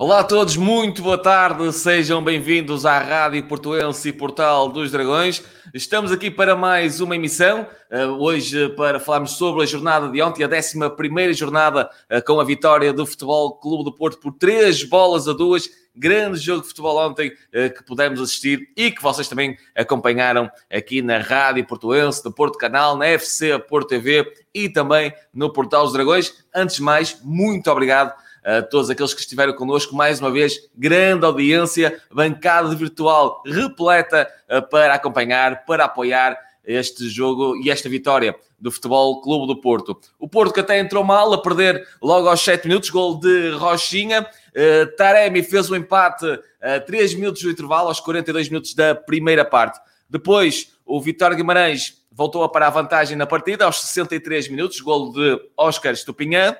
Olá a todos, muito boa tarde, sejam bem-vindos à Rádio Portuense e Portal dos Dragões. Estamos aqui para mais uma emissão, uh, hoje para falarmos sobre a jornada de ontem, a 11 jornada uh, com a vitória do Futebol Clube do Porto por três bolas a duas. Grande jogo de futebol ontem uh, que pudemos assistir e que vocês também acompanharam aqui na Rádio Portuense, no Porto Canal, na FC Porto TV e também no Portal dos Dragões. Antes de mais, muito obrigado a todos aqueles que estiveram connosco. Mais uma vez, grande audiência, bancada virtual repleta eh, para acompanhar, para apoiar este jogo e esta vitória do Futebol Clube do Porto. O Porto que até entrou mal a perder logo aos 7 minutos, gol de Rochinha. Uh, Taremi fez o um empate a 3 minutos do intervalo, aos 42 minutos da primeira parte. Depois, o Vitório Guimarães voltou a parar a vantagem na partida aos 63 minutos, gol de Oscar Estupinhã.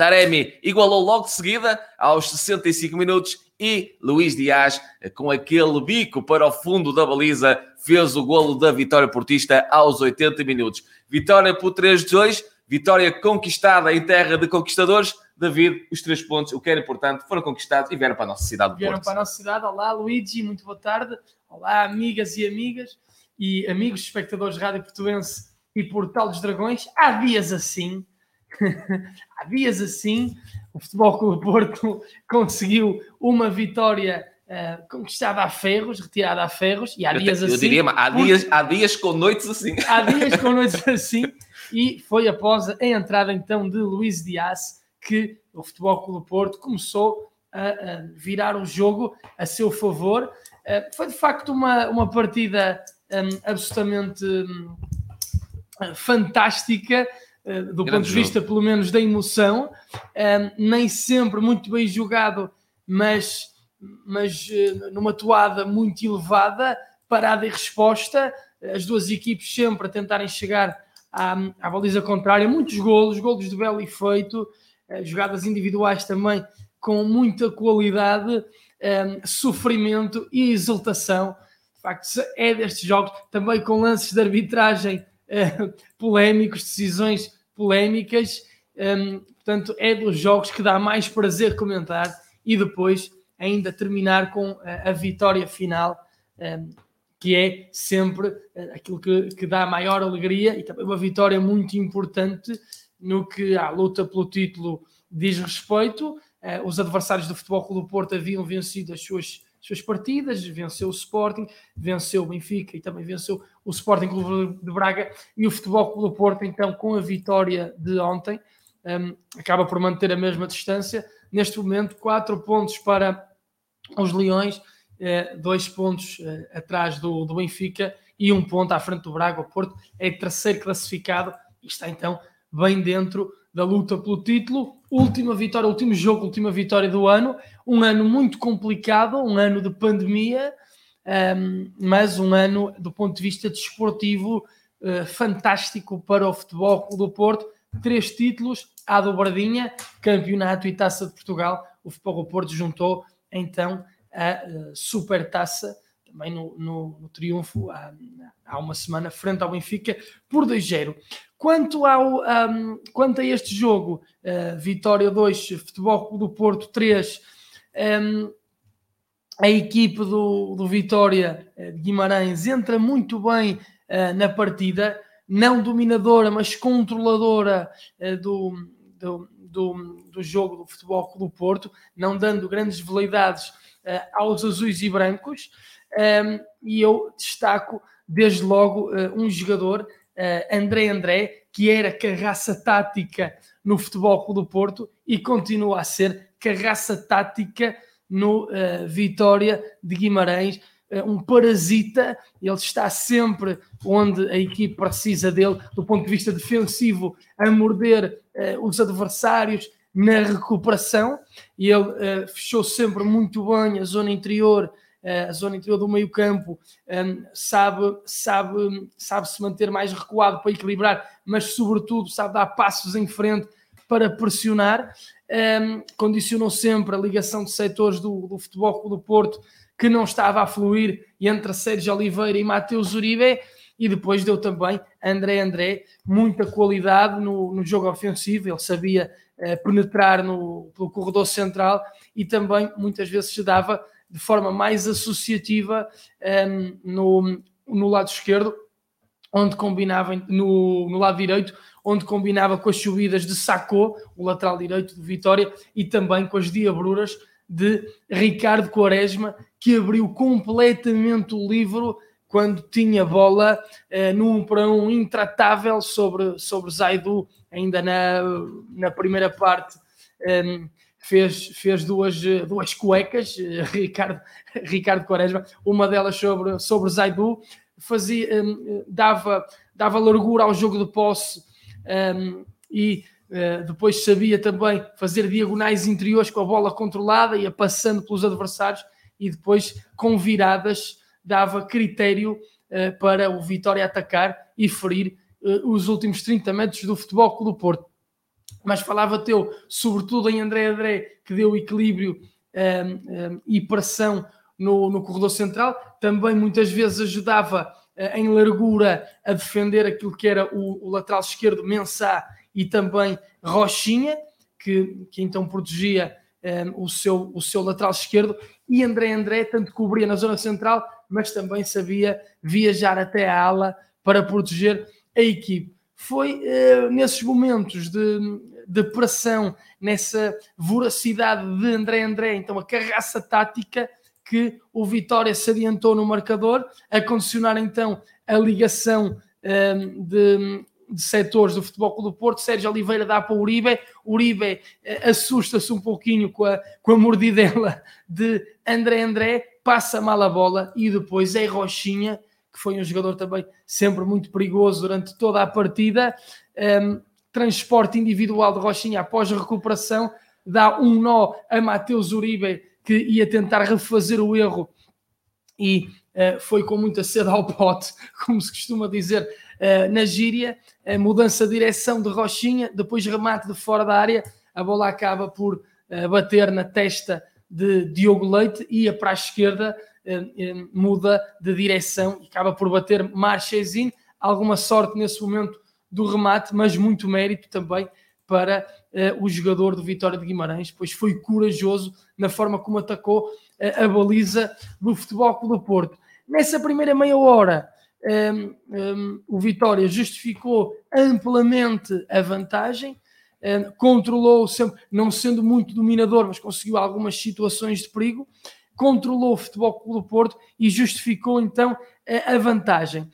Taremi igualou logo de seguida aos 65 minutos e Luís Dias, com aquele bico para o fundo da baliza, fez o golo da vitória portista aos 80 minutos. Vitória por 3-2, vitória conquistada em terra de conquistadores. David, os três pontos, o que era importante, foram conquistados e vieram para a nossa cidade. Vieram Porto. para a nossa cidade. Olá, Luigi, muito boa tarde. Olá, amigas e amigas e amigos espectadores de Rádio Portuense e Portal dos Dragões. Há dias assim Há dias assim, o Futebol Clube Porto conseguiu uma vitória uh, conquistada a ferros, retirada a ferros, e há eu dias te, assim. Eu diria, há dias, há dias com noites assim. Há dias com noites assim, e foi após a entrada então de Luís Dias que o Futebol Clube Porto começou a, a virar o jogo a seu favor. Uh, foi de facto uma, uma partida um, absolutamente um, fantástica. Eh, do Grande ponto de vista, pelo menos, da emoção. Um, nem sempre muito bem jogado, mas, mas uh, numa toada muito elevada, parada e resposta. As duas equipes sempre a tentarem chegar à, à baliza contrária. Muitos golos, golos de belo efeito, uh, jogadas individuais também com muita qualidade, um, sofrimento e exultação. De facto, é destes jogos, também com lances de arbitragem polémicos, decisões polémicas. Um, portanto, é dos jogos que dá mais prazer comentar e depois ainda terminar com a, a vitória final, um, que é sempre uh, aquilo que, que dá maior alegria e também uma vitória muito importante no que a luta pelo título diz respeito. Uh, os adversários do Futebol Clube do Porto haviam vencido as suas suas partidas, venceu o Sporting, venceu o Benfica e também venceu o Sporting Clube de Braga e o Futebol Clube do Porto, então, com a vitória de ontem, um, acaba por manter a mesma distância. Neste momento, quatro pontos para os Leões, eh, dois pontos eh, atrás do, do Benfica e um ponto à frente do Braga. O Porto é terceiro classificado e está então bem dentro da luta pelo título. Última vitória, último jogo, última vitória do ano. Um ano muito complicado, um ano de pandemia, um, mas um ano do ponto de vista desportivo uh, fantástico para o futebol do Porto. Três títulos à dobradinha, campeonato e taça de Portugal. O futebol do Porto juntou então a uh, super taça também no, no, no triunfo há, há, uma semana frente ao Benfica por 2-0. Quanto, ao, um, quanto a este jogo, uh, Vitória 2, Futebol do Porto 3, um, a equipe do, do Vitória uh, de Guimarães entra muito bem uh, na partida, não dominadora, mas controladora do, do, do, do, jogo do Futebol do Porto, não dando grandes veleidades aos azuis e brancos. Um, e eu destaco desde logo uh, um jogador, uh, André André, que era carraça tática no Futebol Clube do Porto e continua a ser carraça tática no uh, Vitória de Guimarães. Um parasita, ele está sempre onde a equipe precisa dele, do ponto de vista defensivo, a morder os adversários na recuperação. E ele fechou sempre muito bem a zona interior eh, a zona interior do meio campo ehm, sabe, sabe, sabe se manter mais recuado para equilibrar, mas sobretudo sabe dar passos em frente para pressionar. Ehm, condicionou sempre a ligação de setores do, do Futebol do Porto que não estava a fluir entre Sérgio Oliveira e Mateus Uribe e depois deu também André André muita qualidade no, no jogo ofensivo, ele sabia penetrar no, pelo corredor central e também muitas vezes se dava de forma mais associativa um, no, no lado esquerdo, onde combinava no, no lado direito, onde combinava com as subidas de Sacô, o lateral direito do Vitória, e também com as diabruras de Ricardo Quaresma, que abriu completamente o livro quando tinha bola no 1 para 1 intratável sobre, sobre Zaidu, ainda na, na primeira parte. Um, fez, fez duas, duas cuecas, eh, Ricardo, Ricardo Quaresma, uma delas sobre, sobre Zaidu, fazia, um, dava, dava largura ao jogo de posse um, e uh, depois sabia também fazer diagonais interiores com a bola controlada, ia passando pelos adversários e depois com viradas dava critério uh, para o Vitória atacar e ferir uh, os últimos 30 metros do Futebol Clube do Porto mas falava teu, sobretudo em André André, que deu equilíbrio um, um, e pressão no, no, corredor central, também muitas vezes ajudava uh, em largura a defender aquilo que era o, o lateral esquerdo, Mensah, e também Rochinha, que, que então protegia um, o, seu, o seu lateral esquerdo, e André André tanto cobria na zona central, mas também sabia viajar até a ala para proteger a equipe foi uh, nesses momentos de, de pressão, nessa voracidade de André André, então a carraça tática que o Vitória se adiantou no marcador, a condicionar então a ligação um, de, de setores do Futebol Clube do Porto, Sérgio Oliveira dá para o Uribe, Uribe uh, assusta-se um pouquinho com a, com a mordidela de André André, passa mal a bola e depois é Rochinha que foi um jogador também sempre muito perigoso durante toda a partida. Um, transporte individual de Rochinha após a recuperação, dá um nó a Mateus Uribe, que ia tentar refazer o erro e uh, foi com muita sede ao pote, como se costuma dizer uh, na gíria. A mudança de direção de Rochinha, depois remate de fora da área, a bola acaba por uh, bater na testa de Diogo Leite, ia para a esquerda eh, eh, muda de direção e acaba por bater Marchesin. Alguma sorte nesse momento do remate, mas muito mérito também para uh, o jogador do Vitória de Guimarães, pois foi corajoso na forma como atacou a baliza do Futebol Clube do Porto. Nessa primeira meia hora, um, um, o Vitória justificou amplamente a vantagem, controlou sempre, não sendo muito dominador, mas conseguiu algumas situações de perigo controlou o Futebol Clube do Porto e justificou então a vantagem.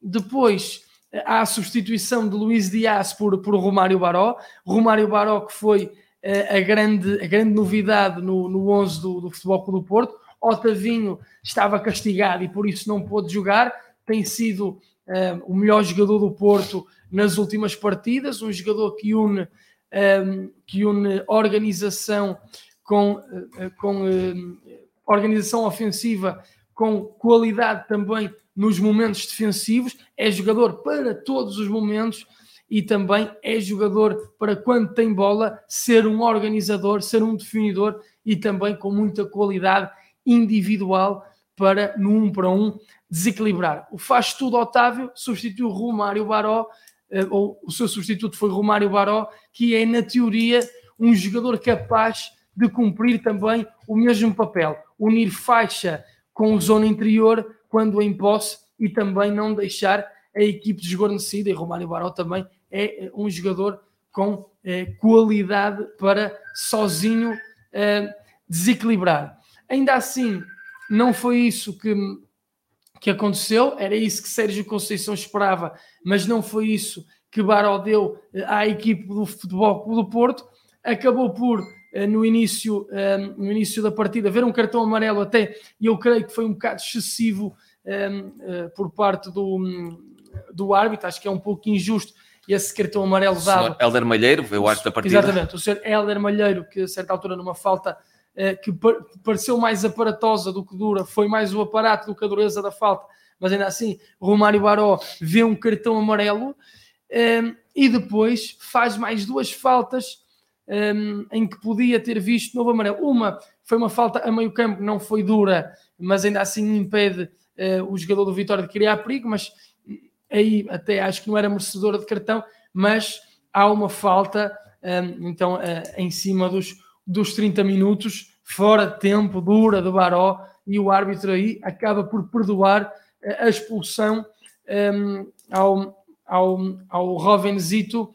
Depois há a substituição de Luís Dias por, por Romário Baró. Romário Baró que foi a, grande, a grande novidade no, no 11 do, do Futebol Clube do Porto. Otavinho estava castigado e por isso não pôde jogar. Tem sido o melhor jogador do Porto nas últimas partidas, um jogador que une, que une organização com, eh, com eh, organização ofensiva, com qualidade também nos momentos defensivos, é jogador para todos os momentos e também é jogador para quando tem bola ser um organizador, ser um definidor e também com muita qualidade individual para no um para um desequilibrar. O faz tudo Otávio substituiu Romário Baró, eh, ou o seu substituto foi Romário Baró, que é na teoria um jogador capaz de cumprir também o mesmo papel, unir faixa com zona interior quando em posse e também não deixar a equipe desguarnecida. E Romário Baró também é um jogador com eh, qualidade para sozinho eh, desequilibrar. Ainda assim, não foi isso que, que aconteceu, era isso que Sérgio Conceição esperava, mas não foi isso que Baró deu eh, à equipe do Futebol do Porto. Acabou por eh, no início, eh, no início da partida, ver um cartão amarelo até, e eu creio que foi um bocado excessivo por parte do, do árbitro, acho que é um pouco injusto esse cartão amarelo dado. Helder Malheiro, veio o árbitro da partida. Exatamente, o senhor Helder Malheiro, que a certa altura numa falta que pareceu mais aparatosa do que dura, foi mais o aparato do que a dureza da falta, mas ainda assim, Romário Baró vê um cartão amarelo e depois faz mais duas faltas um, em que podia ter visto novo amarelo. Uma foi uma falta a meio campo, não foi dura, mas ainda assim impede uh, o jogador do Vitória de criar perigo, mas aí até acho que não era merecedora de cartão, mas há uma falta, um, então, uh, em cima dos, dos 30 minutos, fora de tempo, dura do Baró, e o árbitro aí acaba por perdoar a expulsão um, ao, ao, ao Rovenzito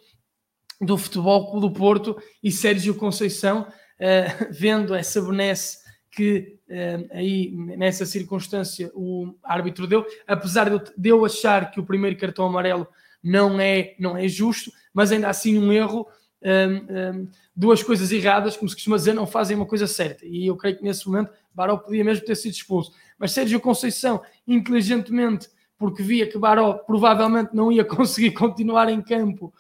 do Futebol Clube do Porto e Sérgio Conceição, uh, vendo essa benesse que uh, aí nessa circunstância o árbitro deu, apesar de eu achar que o primeiro cartão amarelo não é, não é justo, mas ainda assim um erro, um, um, duas coisas erradas, como se costuma dizer, não fazem uma coisa certa. E eu creio que nesse momento Baró podia mesmo ter sido expulso. Mas Sérgio Conceição, inteligentemente, porque via que Baró provavelmente não ia conseguir continuar em campo,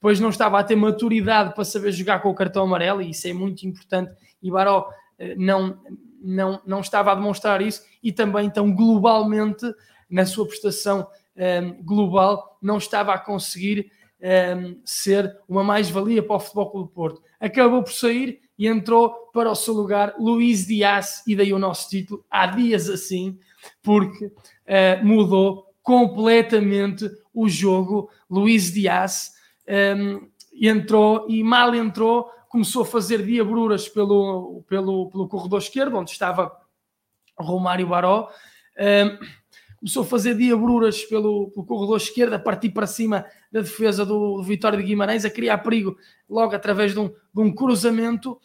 pois não estava a ter maturidade para saber jogar com o cartão amarelo, e isso é muito importante. E Baró eh, não, não, não estava a demonstrar isso, e também, então, globalmente, na sua prestação um, global, não estava a conseguir um, ehm, ser uma mais-valia para o Futebol Clube do Porto. Acabou por sair e entrou para o seu lugar Luís Dias, e daí o nosso título, há dias assim, porque uh, mudou completamente o jogo. Luís Dias um, ehm, entrou e mal entrou, começou a fazer diabruras pelo, pelo, pelo corredor esquerdo, onde estava Romário Baró. Um, ehm, começou a fazer diabruras pelo, pelo corredor esquerdo, a partir para cima da defesa do, do Vitória de Guimarães, a criar perigo logo através de um, de um cruzamento.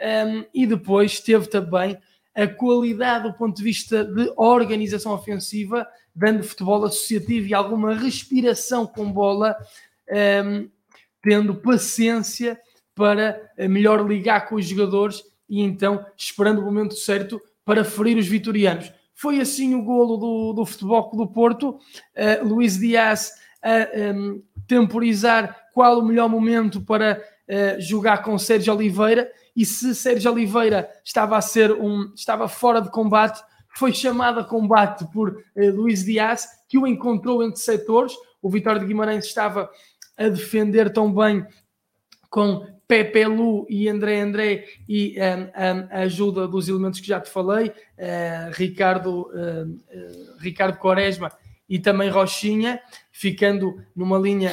Um, e depois teve também a qualidade do ponto de vista de organização ofensiva, dando futebol associativo e alguma respiração com bola, um, tendo paciência para eh, melhor ligar com os jogadores e então esperando o momento certo para ferir os vitorianos. Foi assim o golo do, do Futebol do Porto, uh, Luís Dias a um, ehm, temporizar qual o melhor momento para uh, jogar com Sérgio Oliveira e se Sérgio Oliveira estava a ser um estava fora de combate, foi chamado a combate por uh, Luís Dias, que o encontrou entre setores. O Vitória de Guimarães estava a defender tão bem com Pepe Lu e André André e um, um, a ajuda dos elementos que já te falei, uh, Ricardo, uh, uh, Ricardo Quaresma e também Rochinha, ficando numa linha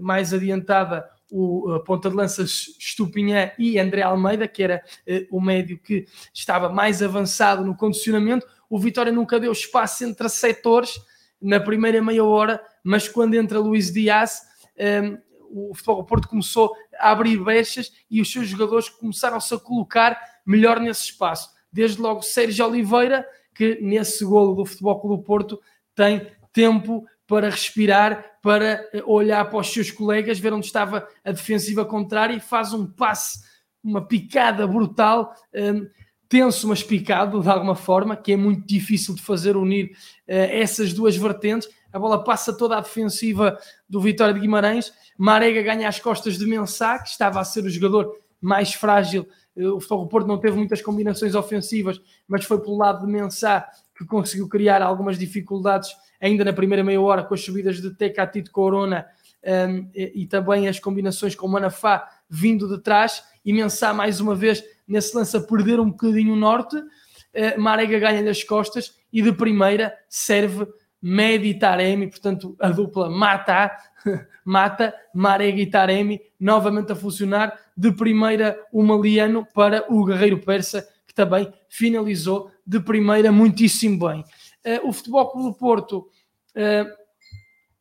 mais adiantada o ponta de lança Estupinhã e André Almeida, que era o médio que estava mais avançado no condicionamento. O Vitória nunca deu espaço entre setores na primeira meia hora, mas quando entra Luís Dias, um, o Futebol Porto começou a abrir brechas e os seus jogadores começaram-se a colocar melhor nesse espaço. Desde logo Sérgio Oliveira, que nesse golo do Futebol Clube do Porto tem tempo para respirar, para eh, olhar para os seus colegas, ver onde estava a defensiva contrária e faz um passe, uma picada brutal, um, tenso, mas picado de alguma forma, que é muito difícil de fazer unir uh, essas duas vertentes. A bola passa toda a defensiva do Vitória de Guimarães. Marega ganha as costas de Mensah, que estava a ser o jogador mais frágil. Eh, o Futebol Porto não teve muitas combinações ofensivas, mas foi pelo lado de Mensah que conseguiu criar algumas dificuldades ainda na primeira meia hora com as subidas de Tecatito Corona um, e, e, também as combinações com Manafá vindo de trás e Mensah mais uma vez nesse lance a perder um bocadinho o norte uh, Marega ganha-lhe as costas e de primeira serve Medi Taremi, portanto a dupla mata, mata Marega e Taremi novamente a funcionar de primeira o Maliano para o Guerreiro Persa que também finalizou de primeira muitíssimo bem. Uh, o Futebol Clube do Porto uh,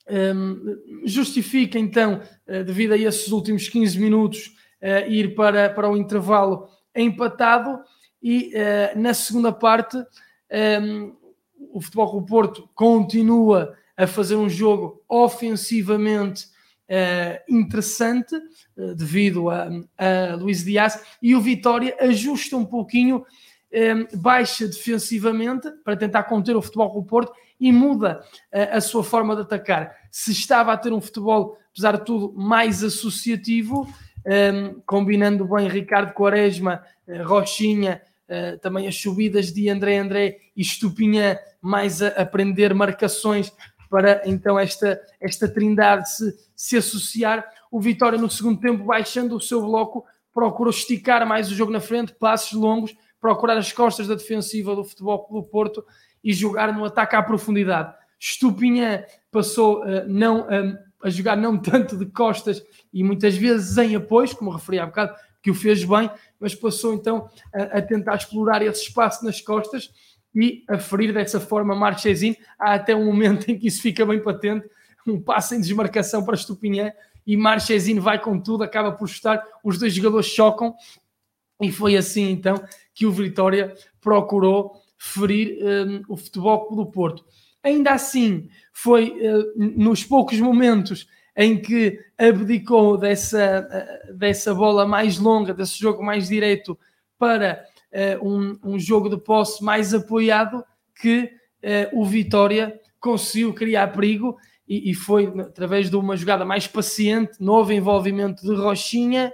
eh, um, justifica então, uh, devido a esses últimos 15 minutos, ir para, para o intervalo empatado e na segunda parte um, o Futebol Clube Porto continua a fazer um jogo ofensivamente interessante devido a, a Luís Dias e o Vitória ajusta um pouquinho Ehm, baixa defensivamente para tentar conter o futebol do Porto e muda eh, a sua forma de atacar. Se estava a ter um futebol, apesar de tudo, mais associativo, ehm, combinando bem Ricardo Quaresma, eh, Rochinha, eh, também as subidas de André André e Estupinha, mais a aprender marcações para então esta, esta trindade se, se associar. O Vitória no segundo tempo, baixando o seu bloco, procurou esticar mais o jogo na frente, passos longos, procurar as costas da defensiva do Futebol Clube Porto e jogar no ataque à profundidade. Estupinha passou uh, não, um, a jogar não tanto de costas e muitas vezes em apoios, como referi há bocado, que o fez bem, mas passou então a, a tentar explorar esse espaço nas costas e a ferir dessa forma Marchesin. Há até um momento em que isso fica bem patente, um passo em desmarcação para Estupinhã e Marchesin vai com tudo, acaba por estar, os dois jogadores chocam e foi assim então que o Vitória procurou ferir um, o Futebol do Porto. Ainda assim, foi uh, nos poucos momentos em que abdicou dessa, uh, dessa bola mais longa, desse jogo mais direito, para uh, um, um, jogo de posse mais apoiado, que o Vitória conseguiu criar perigo e, e, foi através de uma jogada mais paciente, novo envolvimento de Rochinha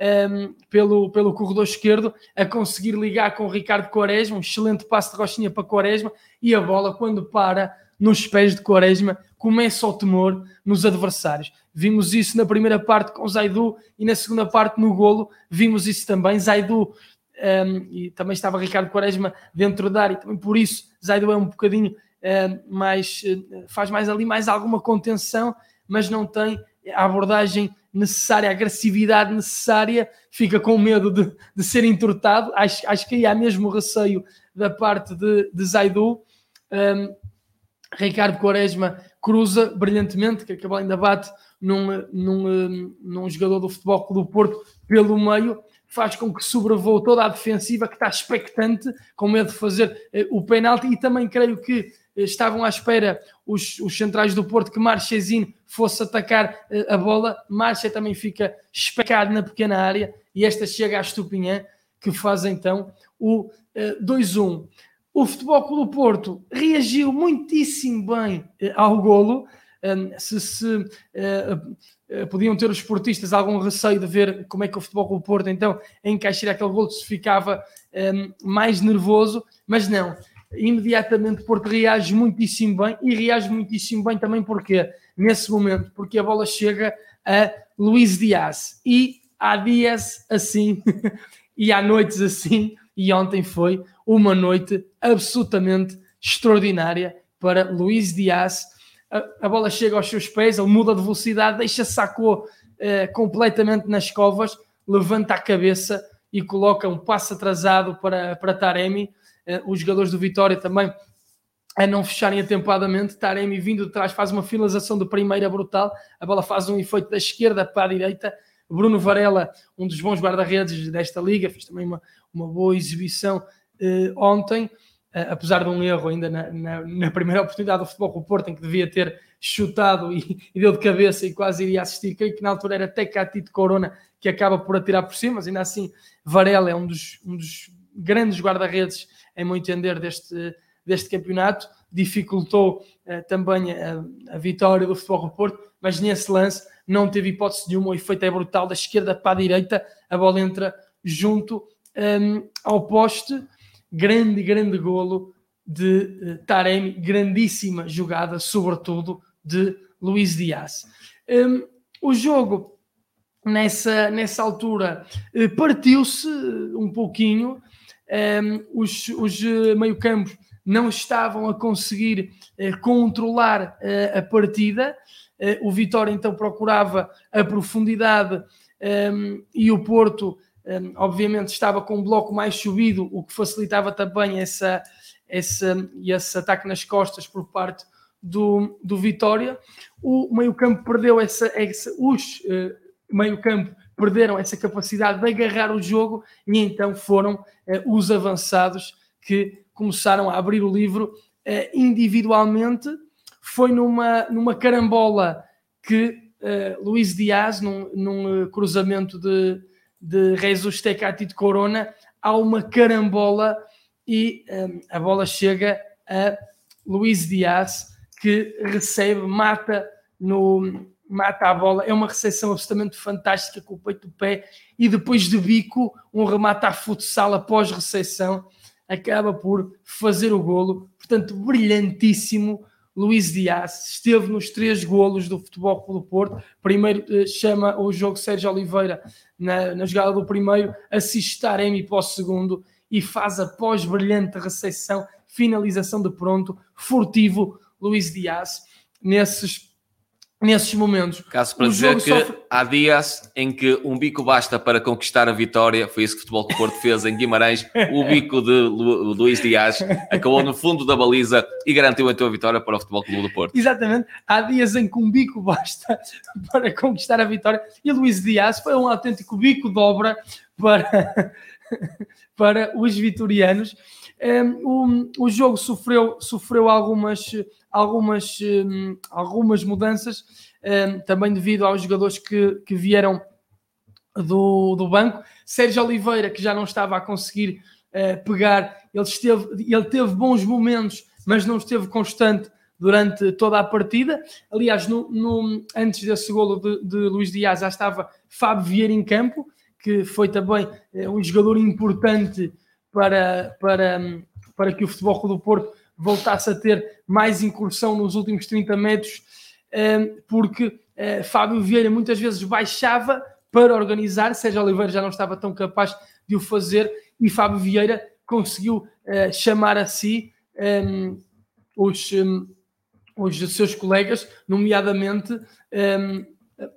um, pelo, pelo corredor esquerdo, a conseguir ligar com o Ricardo Quaresma, um excelente passo de Rochinha para Quaresma, e a bola, quando para nos pés de Quaresma, começa o temor nos adversários. Vimos isso na primeira parte com Zaidu e na segunda parte no golo, vimos isso também. Zaidu um, e também estava Ricardo Quaresma dentro da área, e também por isso Zaidu é um bocadinho um, mais, faz mais ali mais alguma contenção, mas não tem a abordagem necessária, a agressividade necessária, fica com medo de, de ser entortado. Acho, acho que aí há mesmo receio da parte de, de Zaidu. Um, Ricardo Quaresma cruza brilhantemente, que acabou ainda bate num, num, num jogador do Futebol Clube do Porto pelo meio, faz com que sobrevoe toda a defensiva que está expectante, com medo de fazer eh, o penalti, e também creio que estavam à espera os, os centrais do Porto que Marchesin fosse atacar eh, a bola. Marcha também fica especado na pequena área e esta chega à Estupinhã que faz então o 2-1. Eh, o Futebol Clube Porto reagiu muitíssimo bem eh, ao golo. Se, se podiam ter os esportistas algum receio de ver como é que o Futebol Clube Porto então encaixaria aquele golo se ficava mais nervoso, mas não. Imediatamente Porto reage muitíssimo bem e reage muitíssimo bem também porque nesse momento, porque a bola chega a Luís Dias. E há dias assim e há noites assim e ontem foi uma noite absolutamente extraordinária para Luís Dias. A, a bola chega aos seus pés, ele muda de velocidade, deixa Sacou uh, completamente nas covas, levanta a cabeça e coloca um passo atrasado para, para Taremi eh, os jogadores do Vitória também a não fecharem atempadamente. Taremi vindo de trás faz uma finalização de primeira brutal. A bola faz um efeito da esquerda para a direita. Bruno Varela, um dos bons guarda-redes desta liga, fez também uma, uma boa exibição eh, ontem, eh, apesar de um erro ainda na, na, na, primeira oportunidade do Futebol com Porto, em que devia ter chutado e, e, deu de cabeça e quase iria assistir. Que na altura era até Catito Corona que acaba por atirar por cima, mas ainda assim Varela é um dos, um dos grandes guarda-redes em meu entender, deste, deste campeonato. Dificultou uh, também a, a, vitória do Futebol do Porto, mas nesse lance não teve hipótese nenhuma. O efeito é brutal, da esquerda para a direita, a bola entra junto um, ehm, ao poste. Grande, grande golo de uh, Taremi, grandíssima jogada, sobretudo de Luís Dias. Um, o jogo nessa, nessa altura eh, partiu-se um pouquinho um, os, os eh, meio-campos não estavam a conseguir uh, controlar uh, a partida. Uh, o Vitória então procurava a profundidade um, e o Porto, obviamente, estava com um bloco mais subido, o que facilitava também essa, essa, esse ataque nas costas por parte do, do Vitória. O meio-campo perdeu essa, essa os meio-campo perderam essa capacidade de agarrar o jogo e então foram eh, os avançados que começaram a abrir o livro eh, individualmente. Foi numa, numa carambola que Luís Dias, num, num cruzamento de, de Jesus Tecati de Corona, há uma carambola e a bola chega a Luís Dias, que recebe, mata no, mata a bola, é uma recepção absolutamente fantástica com o peito do pé e depois de bico, um remate à futsal após recepção, acaba por fazer o golo, portanto, brilhantíssimo. Luís Dias esteve nos três golos do Futebol pelo Porto. Primeiro eh, chama o jogo Sérgio Oliveira na, na jogada do primeiro, assiste Taremi para o segundo e faz após brilhante recepção, finalização de pronto, furtivo Luís Dias. Nesses nesses momentos. Caso para dizer que sofre... há dias em que um bico basta para conquistar a vitória, foi isso que o Futebol do Porto fez em Guimarães, o bico de Lu... Luís Dias acabou no fundo da baliza e garantiu a vitória para o Futebol Clube do Porto. Exatamente, há dias em que um bico basta para conquistar a vitória e Luís Dias foi um autêntico bico dobra para, para os vitorianos. Um, o, jogo sofreu, sofreu algumas, algumas, um, algumas mudanças, um, também devido aos jogadores que, que vieram do, do banco. Sérgio Oliveira, que já não estava a conseguir uh, pegar, ele, esteve, ele teve bons momentos, mas não esteve constante durante toda a partida. Aliás, no, no, antes desse golo de, de Luís Dias já estava Fábio Vieira em campo, que foi também uh, um jogador importante para, para, para que o Futebol Clube do Porto voltasse a ter mais incursão nos últimos 30 metros, eh, porque eh, Fábio Vieira muitas vezes baixava para organizar, Sérgio Oliveira já não estava tão capaz de o fazer e Fábio Vieira conseguiu eh, chamar a si os, os seus colegas, nomeadamente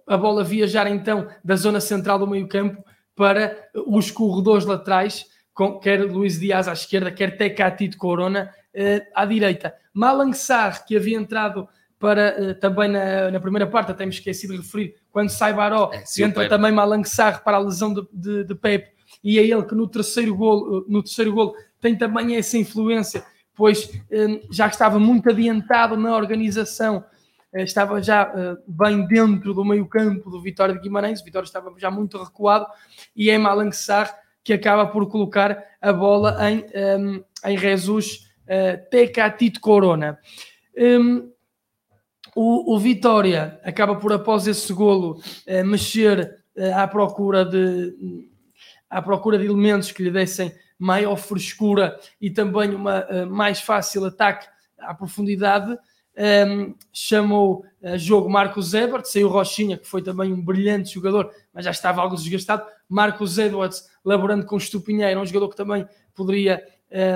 a bola viajar então da zona central do meio campo para os corredores laterais com, quer Luís Dias à esquerda, quer Tecatito Corona uh, à direita. Malang Sarr, que havia entrado para uh, também na, na, primeira parte, até me esqueci de referir, quando sai Baró, é, entra Pepe. também Malang Sarr para a lesão de, de, de Pepe, e é ele que no terceiro golo, no terceiro golo tem também essa influência, pois já estava muito adiantado na organização, uh, estava já bem dentro do meio campo do Vitória de Guimarães, o Vitória estava já muito recuado, e é Malang Sarr que acaba por colocar a bola em, um, em Jesus uh, Tecatito Corona. Um, o, o, Vitória acaba por, após esse golo, uh, mexer uh, à, procura de, à procura de elementos que lhe dessem maior frescura e também uma uh, mais fácil ataque à profundidade. Um, chamou a jogo Marcos Ebert, saiu Rochinha, que foi também um brilhante jogador, mas já estava algo desgastado. Marcos Edwards, laborando com Estupinheiro, um jogador que também poderia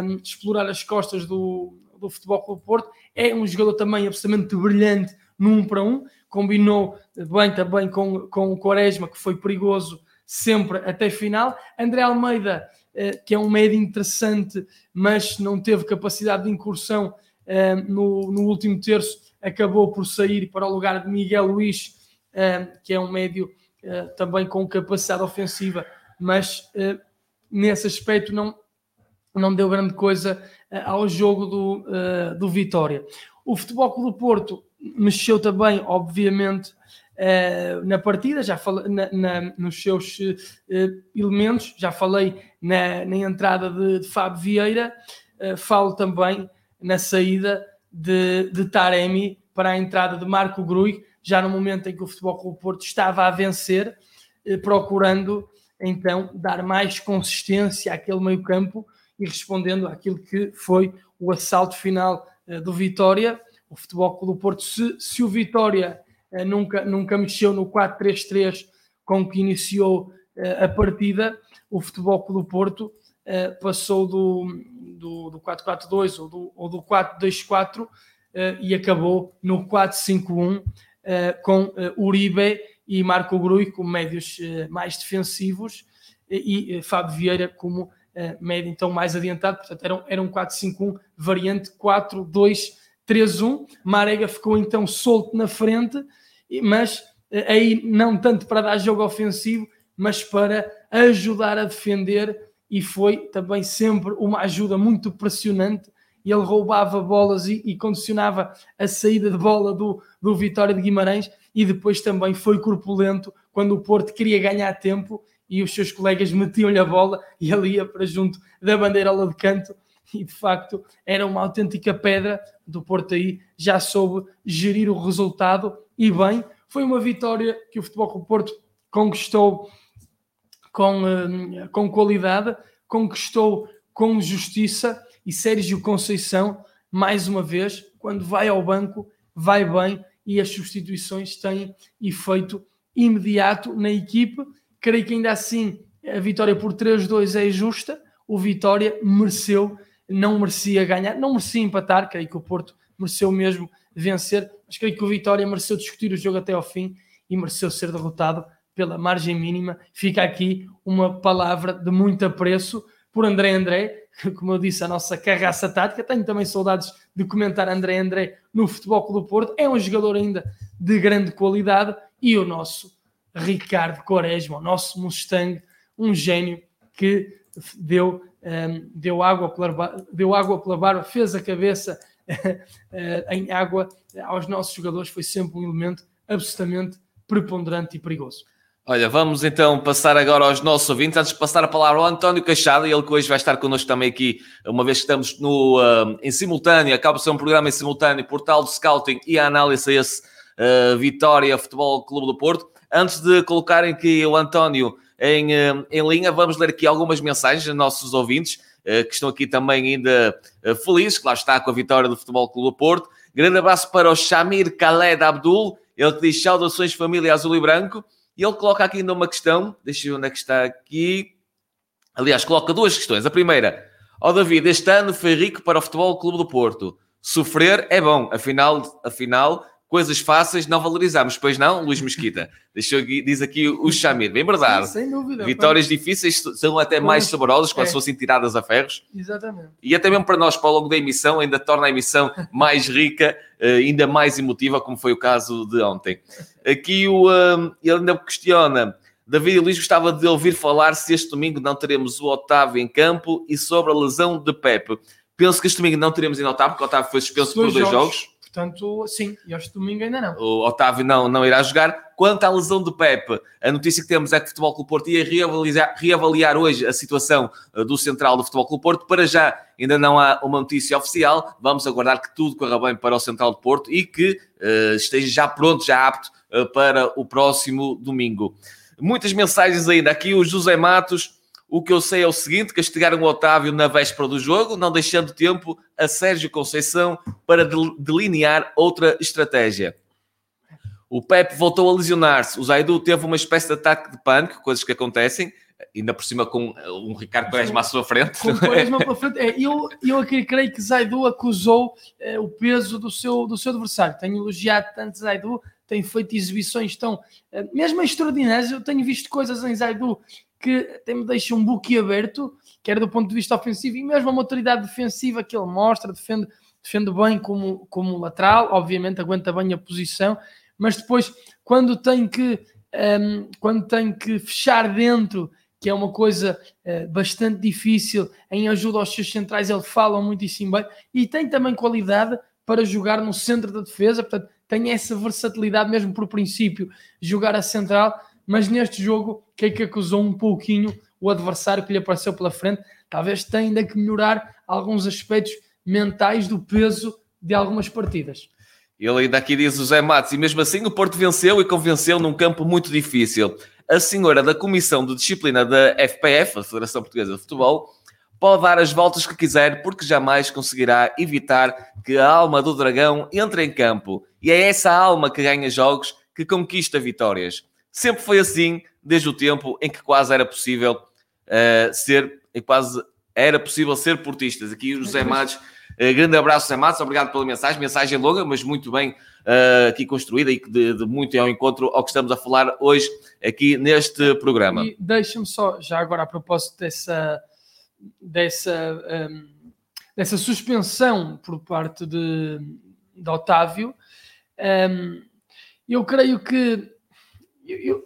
um, explorar as costas do, do Futebol Clube Porto. É um jogador também absolutamente brilhante 1 um para 1. Um. Combinou bem também com, com o Quaresma, que foi perigoso sempre até final. André Almeida, uh, que é um médio interessante, mas não teve capacidade de incursão no, no último terço, acabou por sair para o lugar de Miguel uh, que é um médio também com capacidade ofensiva, mas nesse aspecto não, não deu grande coisa ao jogo do, do Vitória. O Futebol Clube do Porto mexeu também, obviamente, na partida, já falei na, na, nos seus elementos, já falei na, na entrada de, de, Fábio Vieira, falo também na saída de, de Taremi para a entrada de Marco Grui, já no momento em que o Futebol Clube Porto estava a vencer, procurando então dar mais consistência àquele meio campo e respondendo àquilo que foi o assalto final do Vitória. O Futebol Clube Porto, se, se o Vitória eh, nunca, nunca mexeu no 4-3-3 com que iniciou eh, a partida. O Futebol Clube Porto eh, passou do, do, do 4-4-2 ou do, ou do 4-2-4 e acabou no 4-5-1 com Uribe e Marco Grui como médios mais defensivos e Fábio Vieira como médio então mais adiantado, portanto era, era um 4-5-1 variante 4-2-3-1 Marega ficou então solto na frente mas eh, aí não tanto para dar jogo ofensivo, mas para ajudar a defender e foi também sempre uma ajuda muito pressionante. Ele roubava bolas e, e condicionava a saída de bola do, do Vitória de Guimarães e depois também foi corpulento quando o Porto queria ganhar tempo e os seus colegas metiam-lhe a bola e ele ia para junto da bandeirola de canto e de facto era uma autêntica pedra do Porto aí já soube gerir o resultado e bem. Foi uma vitória que o Futebol Clube Porto conquistou com, hum, com qualidade, conquistou com justiça e Sérgio Conceição, mais uma vez, quando vai ao banco, vai bem e as substituições têm efeito imediato na equipe. Creio que ainda assim a vitória por 3-2 é justa. O Vitória mereceu, não merecia ganhar, não merecia empatar, creio que o Porto mereceu mesmo vencer, mas creio que o Vitória mereceu discutir o jogo até ao fim e mereceu ser derrotado pela margem mínima. Fica aqui uma palavra de muito apreço por André André, como eu disse, a nossa carraça tática. Tenho também saudades de comentar André André no Futebol do Porto. É um jogador ainda de grande qualidade e o nosso Ricardo Quaresma, o nosso Mustang, um gênio que deu, um, ehm, deu, água pela, deu água pela barba, fez a cabeça uh, em água aos nossos jogadores. Foi sempre um elemento absolutamente preponderante e perigoso. Olha, vamos então passar agora aos nossos ouvintes. Antes de passar a palavra ao António Cachada, ele que hoje vai estar connosco também aqui, uma vez que estamos no, uh, em simultâneo, acaba de ser um programa em simultâneo, portal de scouting e a análise a esse uh, Vitória Futebol Clube do Porto. Antes de colocarem aqui o António em, uh, em linha, vamos ler aqui algumas mensagens dos nossos ouvintes, que estão aqui também ainda felizes, que lá está com a vitória do Futebol Clube do Porto. Grande abraço para o Shamir Khaled Abdul, ele que diz saudações família azul e branco. E ele coloca aqui ainda uma questão, deixa eu ver onde é que está aqui. Aliás, coloca duas questões. A primeira, ó oh, David, este ano foi rico para o Futebol Clube do Porto. Sofrer é bom, afinal, afinal coisas fáceis não valorizamos, pois não, Luís Mesquita? Deixou, diz aqui o Chamir, bem verdade. Sim, sem dúvida. Vitórias difíceis são até mais saborosas quando é. fossem tiradas a ferros. Exatamente. E até mesmo para nós, para o longo da emissão, ainda torna a emissão mais rica, eh, ainda mais emotiva, como foi o caso de ontem. Aqui o, um, ele ainda questiona. David e Luís gostava de ouvir falar se este domingo não teremos o Otávio em campo e sobre a lesão de Pepe. Penso que este domingo não teremos ainda Otávio, porque o Otávio foi suspenso por dois jogos. jogos Portanto, sim, e este domingo ainda não. O Otávio não, não irá jogar. Quanto à lesão do Pepe, a notícia que temos é que o Futebol Clube Porto ia reavaliar, reavaliar hoje a situação eh, do central do Futebol Clube Porto. Para já, ainda não há uma notícia oficial. Vamos aguardar que tudo corra bem para o central do Porto e que uh, esteja já pronto, já apto uh, para o próximo domingo. Muitas mensagens ainda. Aqui o José Matos o que eu sei é o seguinte: castigaram o Otávio na véspera do jogo, não deixando tempo a Sérgio Conceição para delinear outra estratégia. O Pepe voltou a lesionar-se. O Zaidu teve uma espécie de ataque de pânico, coisas que acontecem, ainda por cima com um Ricardo Quaresma à sua frente. Com Quaresma pela frente. É, eu, eu aqui creio que Zaidu acusou é, o peso do seu, do seu adversário. Tenho elogiado tanto Zaidu, tem feito exibições tão, é, mesmo extraordinárias. Eu tenho visto coisas em Zaidu que até me deixa um buque aberto, quer do ponto de vista ofensivo e mesmo a maturidade defensiva que ele mostra, defende, defende bem como, como lateral, obviamente aguenta bem a posição, mas depois quando tem que, um, quando tem que fechar dentro, que é uma coisa uh, bastante difícil, em ajuda aos seus centrais, ele fala muitíssimo bem e tem também qualidade para jogar no centro da defesa, portanto tem essa versatilidade mesmo por princípio, jogar a central mas neste jogo, quem é que acusou um pouquinho o adversário que lhe apareceu pela frente? Talvez tenha ainda que melhorar alguns aspectos mentais do peso de algumas partidas. Ele ainda aqui diz o Zé Matos, e mesmo assim o Porto venceu e convenceu num campo muito difícil. A senhora da Comissão de Disciplina da FPF, a Federação Portuguesa de Futebol, pode dar as voltas que quiser, porque jamais conseguirá evitar que a alma do dragão entre em campo. E é essa alma que ganha jogos, que conquista vitórias. Sempre foi assim, desde o tempo em que quase era possível uh, ser, em quase era possível ser portistas. Aqui o José Matos, uh, grande abraço, José Matos, obrigado pela mensagem. Mensagem longa, mas muito bem uh, aqui construída e de, de muito ao encontro ao que estamos a falar hoje aqui neste programa. E deixa-me só, já agora a propósito dessa, dessa, um, dessa suspensão por parte de, de Otávio, um, eu creio que eu, eu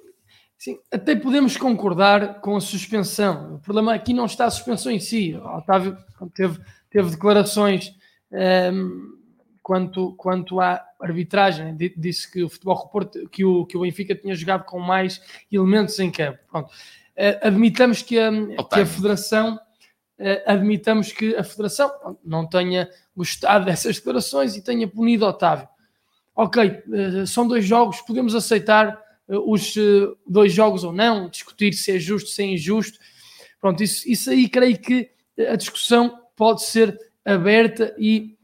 sim, até podemos concordar com a suspensão. O problema aqui não está a suspensão em si. O Otávio teve, teve declarações um, ehm, quanto, quanto à arbitragem. Disse que o futebol que o, que o Benfica tinha jogado com mais elementos em campo. Pronto. Uh, admitamos que a, que a Federação uh, admitamos que a Federação não tenha gostado dessas declarações e tenha punido Otávio. Ok, uh, são dois jogos, podemos aceitar eh, os eh, dois jogos ou não, discutir se é justo, se é injusto. Pronto, isso, isso aí creio que a discussão pode ser aberta e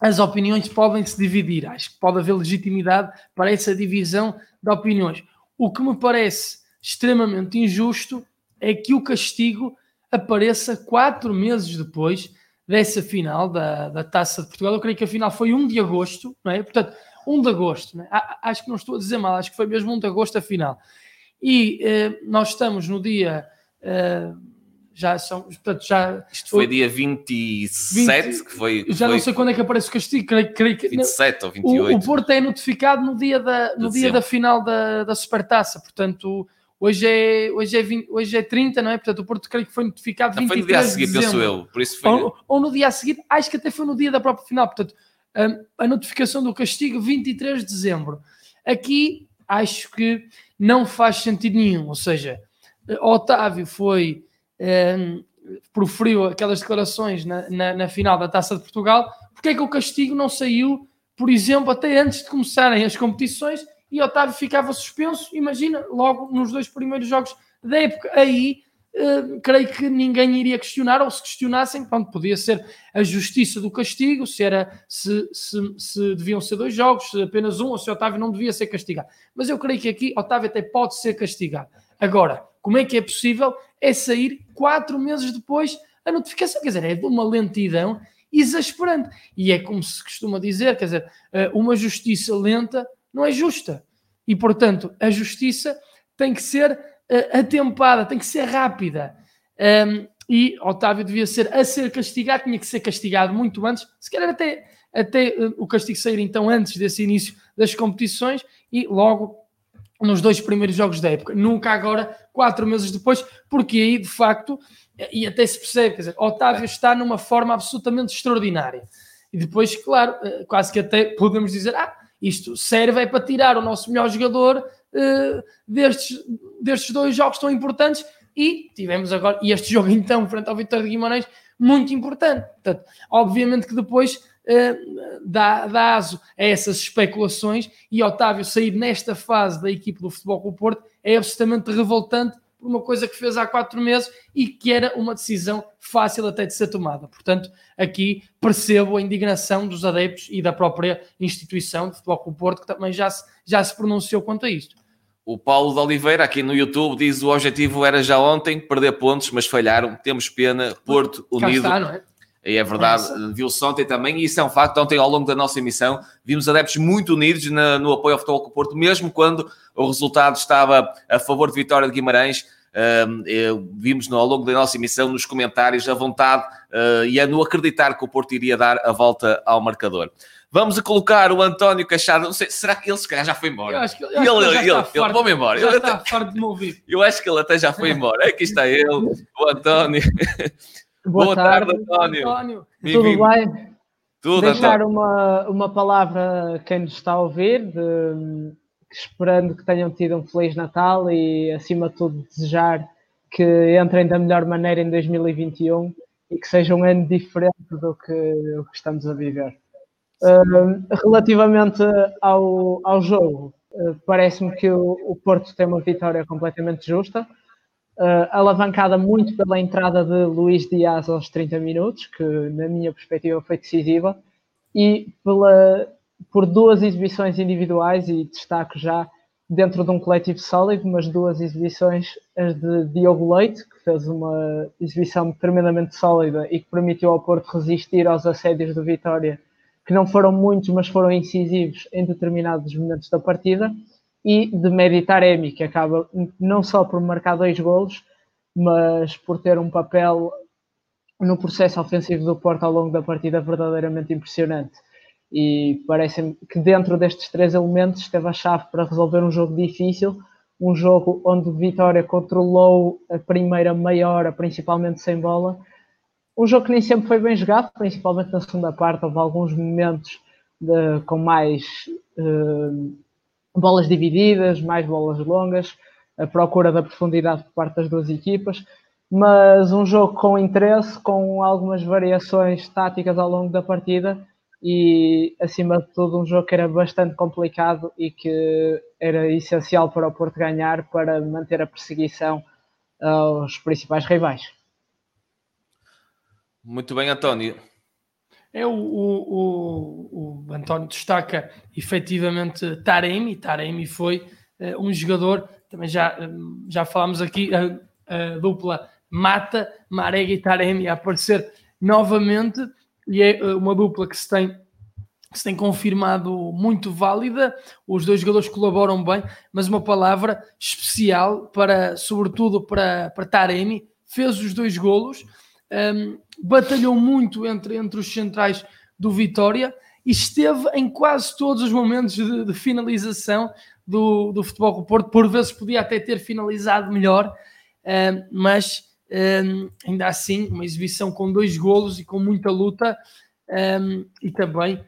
as opiniões podem se dividir. Acho que pode haver legitimidade para essa divisão de opiniões. O que me parece extremamente injusto é que o castigo apareça quatro meses depois dessa final da, da Taça de Portugal. Eu creio que a final foi 1 de agosto, não é? Portanto, 1 de agosto, é? acho que não estou a dizer mal, acho que foi mesmo 1 de agosto a final. E eh, nós estamos no dia. Eh, já são, portanto, já. Isto foi dia 27, 20, que foi. Já foi, não sei quando é que aparece o castigo, creio, creio que. 27 não, ou 28. O, o Porto é notificado no dia da, no dia da final da, da Supertaça, portanto. Hoje é, hoje, é 20, hoje é 30, não é? Portanto, o Porto creio que foi notificado não, 23 foi no dia a seguir, penso eu. Por isso foi... ou, ou, no dia a seguir, acho que até foi no dia da própria final. Portanto, a, notificação do castigo 23 de dezembro. Aqui acho que não faz sentido nenhum. Ou seja, Otávio foi proferiu aquelas declarações na, na, na, final da Taça de Portugal, porque é que o castigo não saiu, por exemplo, até antes de começarem as competições e Otávio ficava suspenso, imagina, logo nos dois primeiros jogos da época. Aí uh, creio que ninguém iria questionar, ou se questionassem, pronto, podia ser a justiça do castigo, se, era, se, se, se deviam ser dois jogos, se apenas um, ou se Otávio não devia ser castigado. Mas eu creio que aqui Otávio até pode ser castigado. Agora, como é que é possível? É sair quatro meses depois a notificação, quer dizer, é de uma lentidão exasperante. E é como se costuma dizer, quer dizer, eh, uma justiça lenta não é justa. E, portanto, a justiça tem que ser uh, atempada, tem que ser rápida. Um, e Otávio devia ser a ser castigado, tinha que ser castigado muito antes, se calhar até, até uh, o castigo sair então antes desse início das competições e logo nos dois primeiros jogos da época, nunca agora, quatro meses depois, porque aí de facto, e até se percebe, quer dizer, Otávio está numa forma absolutamente extraordinária. E depois, claro, eh, quase que até podemos dizer, ah, isto serve é para tirar o nosso melhor jogador uh, destes, destes dois jogos tão importantes e tivemos agora, e este jogo então, frente ao Vitória de Guimarães, muito importante. Portanto, obviamente que depois uh, dá, dá aso a essas especulações e Otávio sair nesta fase da equipe do Futebol o Porto é absolutamente revoltante por uma coisa que fez há quatro meses e que era uma decisão fácil até de ser tomada. Portanto, aqui percebo a indignação dos adeptos e da própria instituição de Futebol o Porto que também já se, já se pronunciou quanto a isto. O Paulo de Oliveira, aqui no YouTube, diz o objetivo era já ontem perder pontos, mas falharam. Temos pena. Porto unido. Está, não é? E é verdade, viu-se ontem também, e isso é um facto. Ontem, ao longo da nossa emissão, vimos adeptos muito unidos na, no apoio ao Futebol com o Porto, mesmo quando o resultado estava a favor de Vitória de Guimarães. Uh, vimos no, ao longo da nossa emissão, nos comentários, a vontade uh, e a no acreditar que o Porto iria dar a volta ao marcador. Vamos a colocar o António Cachado. Não sei, será que ele se calhar já foi embora? Eu acho que ele, ele, ele, ele, ele, ele vamos embora. Já ele está até, farto de me ouvir. Eu acho que ele até já foi embora. Aqui está ele, o António. Boa, Boa tarde, tarde, António. António. Tudo bem? Tudo, Deixar uma, uma palavra a quem nos está a ouvir, de, esperando que tenham tido um Feliz Natal e, acima de tudo, desejar que entrem da melhor maneira em 2021 e que seja um ano diferente do que, o que estamos a viver. Uh, relativamente ao, ao jogo, uh, parece-me que o, o Porto tem uma vitória completamente justa. Uh, alavancada muito pela entrada de Luís Dias aos 30 minutos, que na minha perspectiva foi decisiva, e pela, por duas exibições individuais, e destaco já dentro de um coletivo sólido, mas duas exibições, as de Diogo Leite, que fez uma exibição tremendamente sólida e que permitiu ao Porto resistir aos assédios do Vitória, que não foram muitos, mas foram incisivos em determinados momentos da partida, e de Meditaremi, que acaba não só por marcar dois golos, mas por ter um papel no processo ofensivo do Porto ao longo da partida verdadeiramente impressionante. E parece-me que dentro destes três elementos esteve a chave para resolver um jogo difícil, um jogo onde Vitória controlou a primeira meia hora, principalmente sem bola. Um jogo que nem sempre foi bem jogado, principalmente na segunda parte, houve alguns momentos de, com mais uh, bolas divididas, mais bolas longas, a procura da profundidade por parte das duas equipas, mas um jogo com interesse, com algumas variações táticas ao longo da partida e, acima de tudo, um jogo que era bastante complicado e que era essencial para o Porto ganhar para manter a perseguição aos principais rivais. Muito bem, António. É o, o, o, o António destaca efetivamente Taremi. Taremi foi uh, um jogador, também já, um, já falámos aqui, a, a, dupla Mata, Marega e Taremi a aparecer novamente, e é eh, uma dupla que se tem que se tem confirmado muito válida, os dois jogadores colaboram bem, mas uma palavra especial para, sobretudo para, para Taremi, fez os dois golos, um, batalhou muito entre, entre os centrais do Vitória e esteve em quase todos os momentos de, de finalização do, do Futebol do Porto, por vezes podia até ter finalizado melhor, um, mas um, ainda assim, uma exibição com dois golos e com muita luta, e também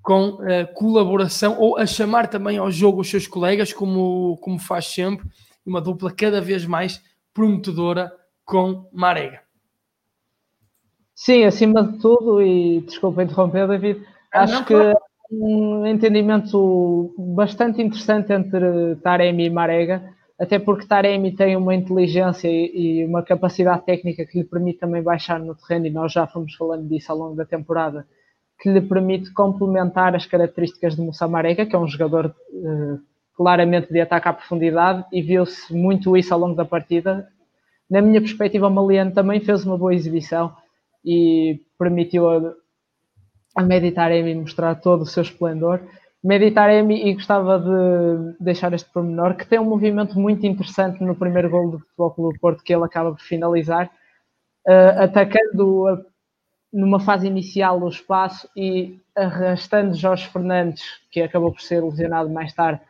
com uh, colaboração ou a chamar também ao jogo os seus colegas, como, como faz sempre, uma dupla cada vez mais prometedora com Marega. Sim, acima de tudo, e desculpa interromper, David, ah, acho que um entendimento bastante interessante entre Taremi e Marega, até porque Taremi tem uma inteligência e, uma capacidade técnica que lhe permite também baixar no terreno, e nós já fomos falando disso ao longo da temporada, que lhe permite complementar as características de Moussa Marega, que é um jogador uh, claramente de ataque à profundidade, e viu-se muito isso ao longo da partida. Na minha perspectiva, o Maliano também fez uma boa exibição e permitiu a, a Meditaremi mostrar todo o seu esplendor. Meditaremi, e gostava de deixar este pormenor, que tem um movimento muito interessante no primeiro gol do Futebol Clube Porto, que ele acaba por finalizar, uh, atacando a numa fase inicial do espaço e arrastando Jorge Fernandes, que acabou por ser lesionado mais tarde,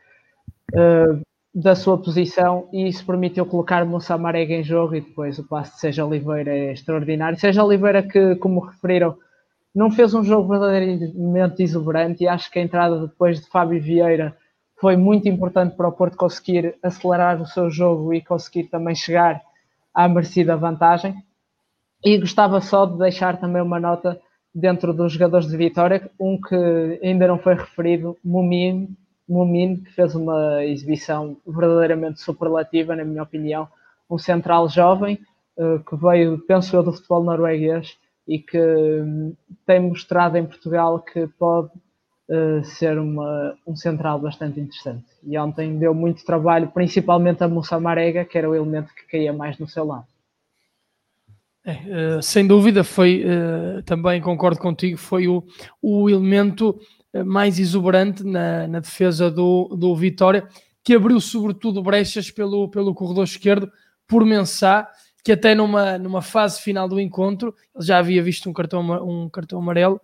uh, da sua posição e isso permitiu colocar Moussa Marega em jogo e depois o passe de Seja Oliveira é extraordinário. Seja Oliveira que, como referiram, não fez um jogo verdadeiramente exuberante e acho que a entrada depois de Fábio Vieira foi muito importante para o Porto conseguir acelerar o seu jogo e conseguir também chegar à merecida vantagem. E gostava só de deixar também uma nota dentro dos jogadores de Vitória, um que ainda não foi referido, Mumin, Mumin, que fez uma exibição verdadeiramente superlativa, na minha opinião, um central jovem, eh, que veio, penso eu, do futebol norueguês e que hum, tem mostrado em Portugal que pode uh, ser uma, um central bastante interessante. E ontem deu muito trabalho, principalmente a Moussa Marega, que era o elemento que caía mais no seu lado. É, uh, sem dúvida, foi também concordo contigo, foi o, o elemento eh, mais exuberante na, na, defesa do, do Vitória, que abriu sobretudo brechas pelo, pelo corredor esquerdo por Mensah, que até numa, numa fase final do encontro, ele já havia visto um cartão, um cartão amarelo,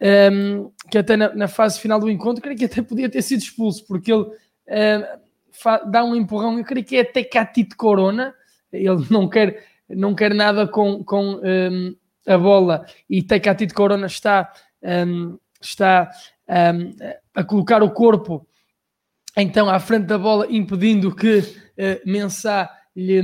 um, ehm, que até na, na, fase final do encontro, creio que até podia ter sido expulso, porque ele uh, dá um empurrão, eu creio que é até Catito Corona, ele não quer não quer nada com, com um, a bola e Tecatito Corona está, um, está um, a colocar o corpo então à frente da bola, impedindo que uh, lhe,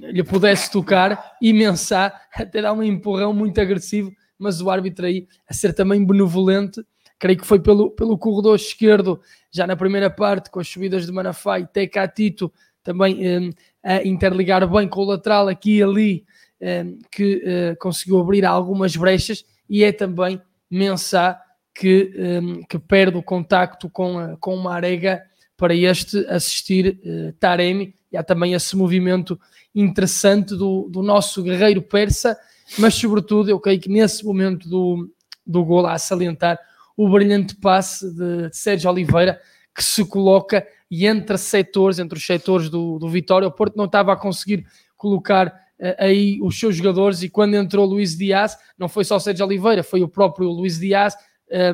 lhe pudesse tocar. E Mensah até dá um empurrão muito agressivo, mas o árbitro aí a ser também benevolente, creio que foi pelo, pelo corredor esquerdo, já na primeira parte, com as subidas de Manafá e Tecatito também um, a interligar bem com o lateral aqui e ali, um, que uh, conseguiu abrir algumas brechas, e é também Mensah que, um, que perde o contacto com, a, com uma arega para este assistir uh, Taremi, e há também esse movimento interessante do, do nosso guerreiro persa, mas sobretudo eu creio que nesse momento do, do gol a salientar o brilhante passe de, de Sérgio Oliveira, que se coloca e entre setores, entre os setores do, do Vitória, o Porto não estava a conseguir colocar uh, aí os seus jogadores e quando entrou Luís Dias, não foi só Sérgio Oliveira, foi o próprio Luís Dias,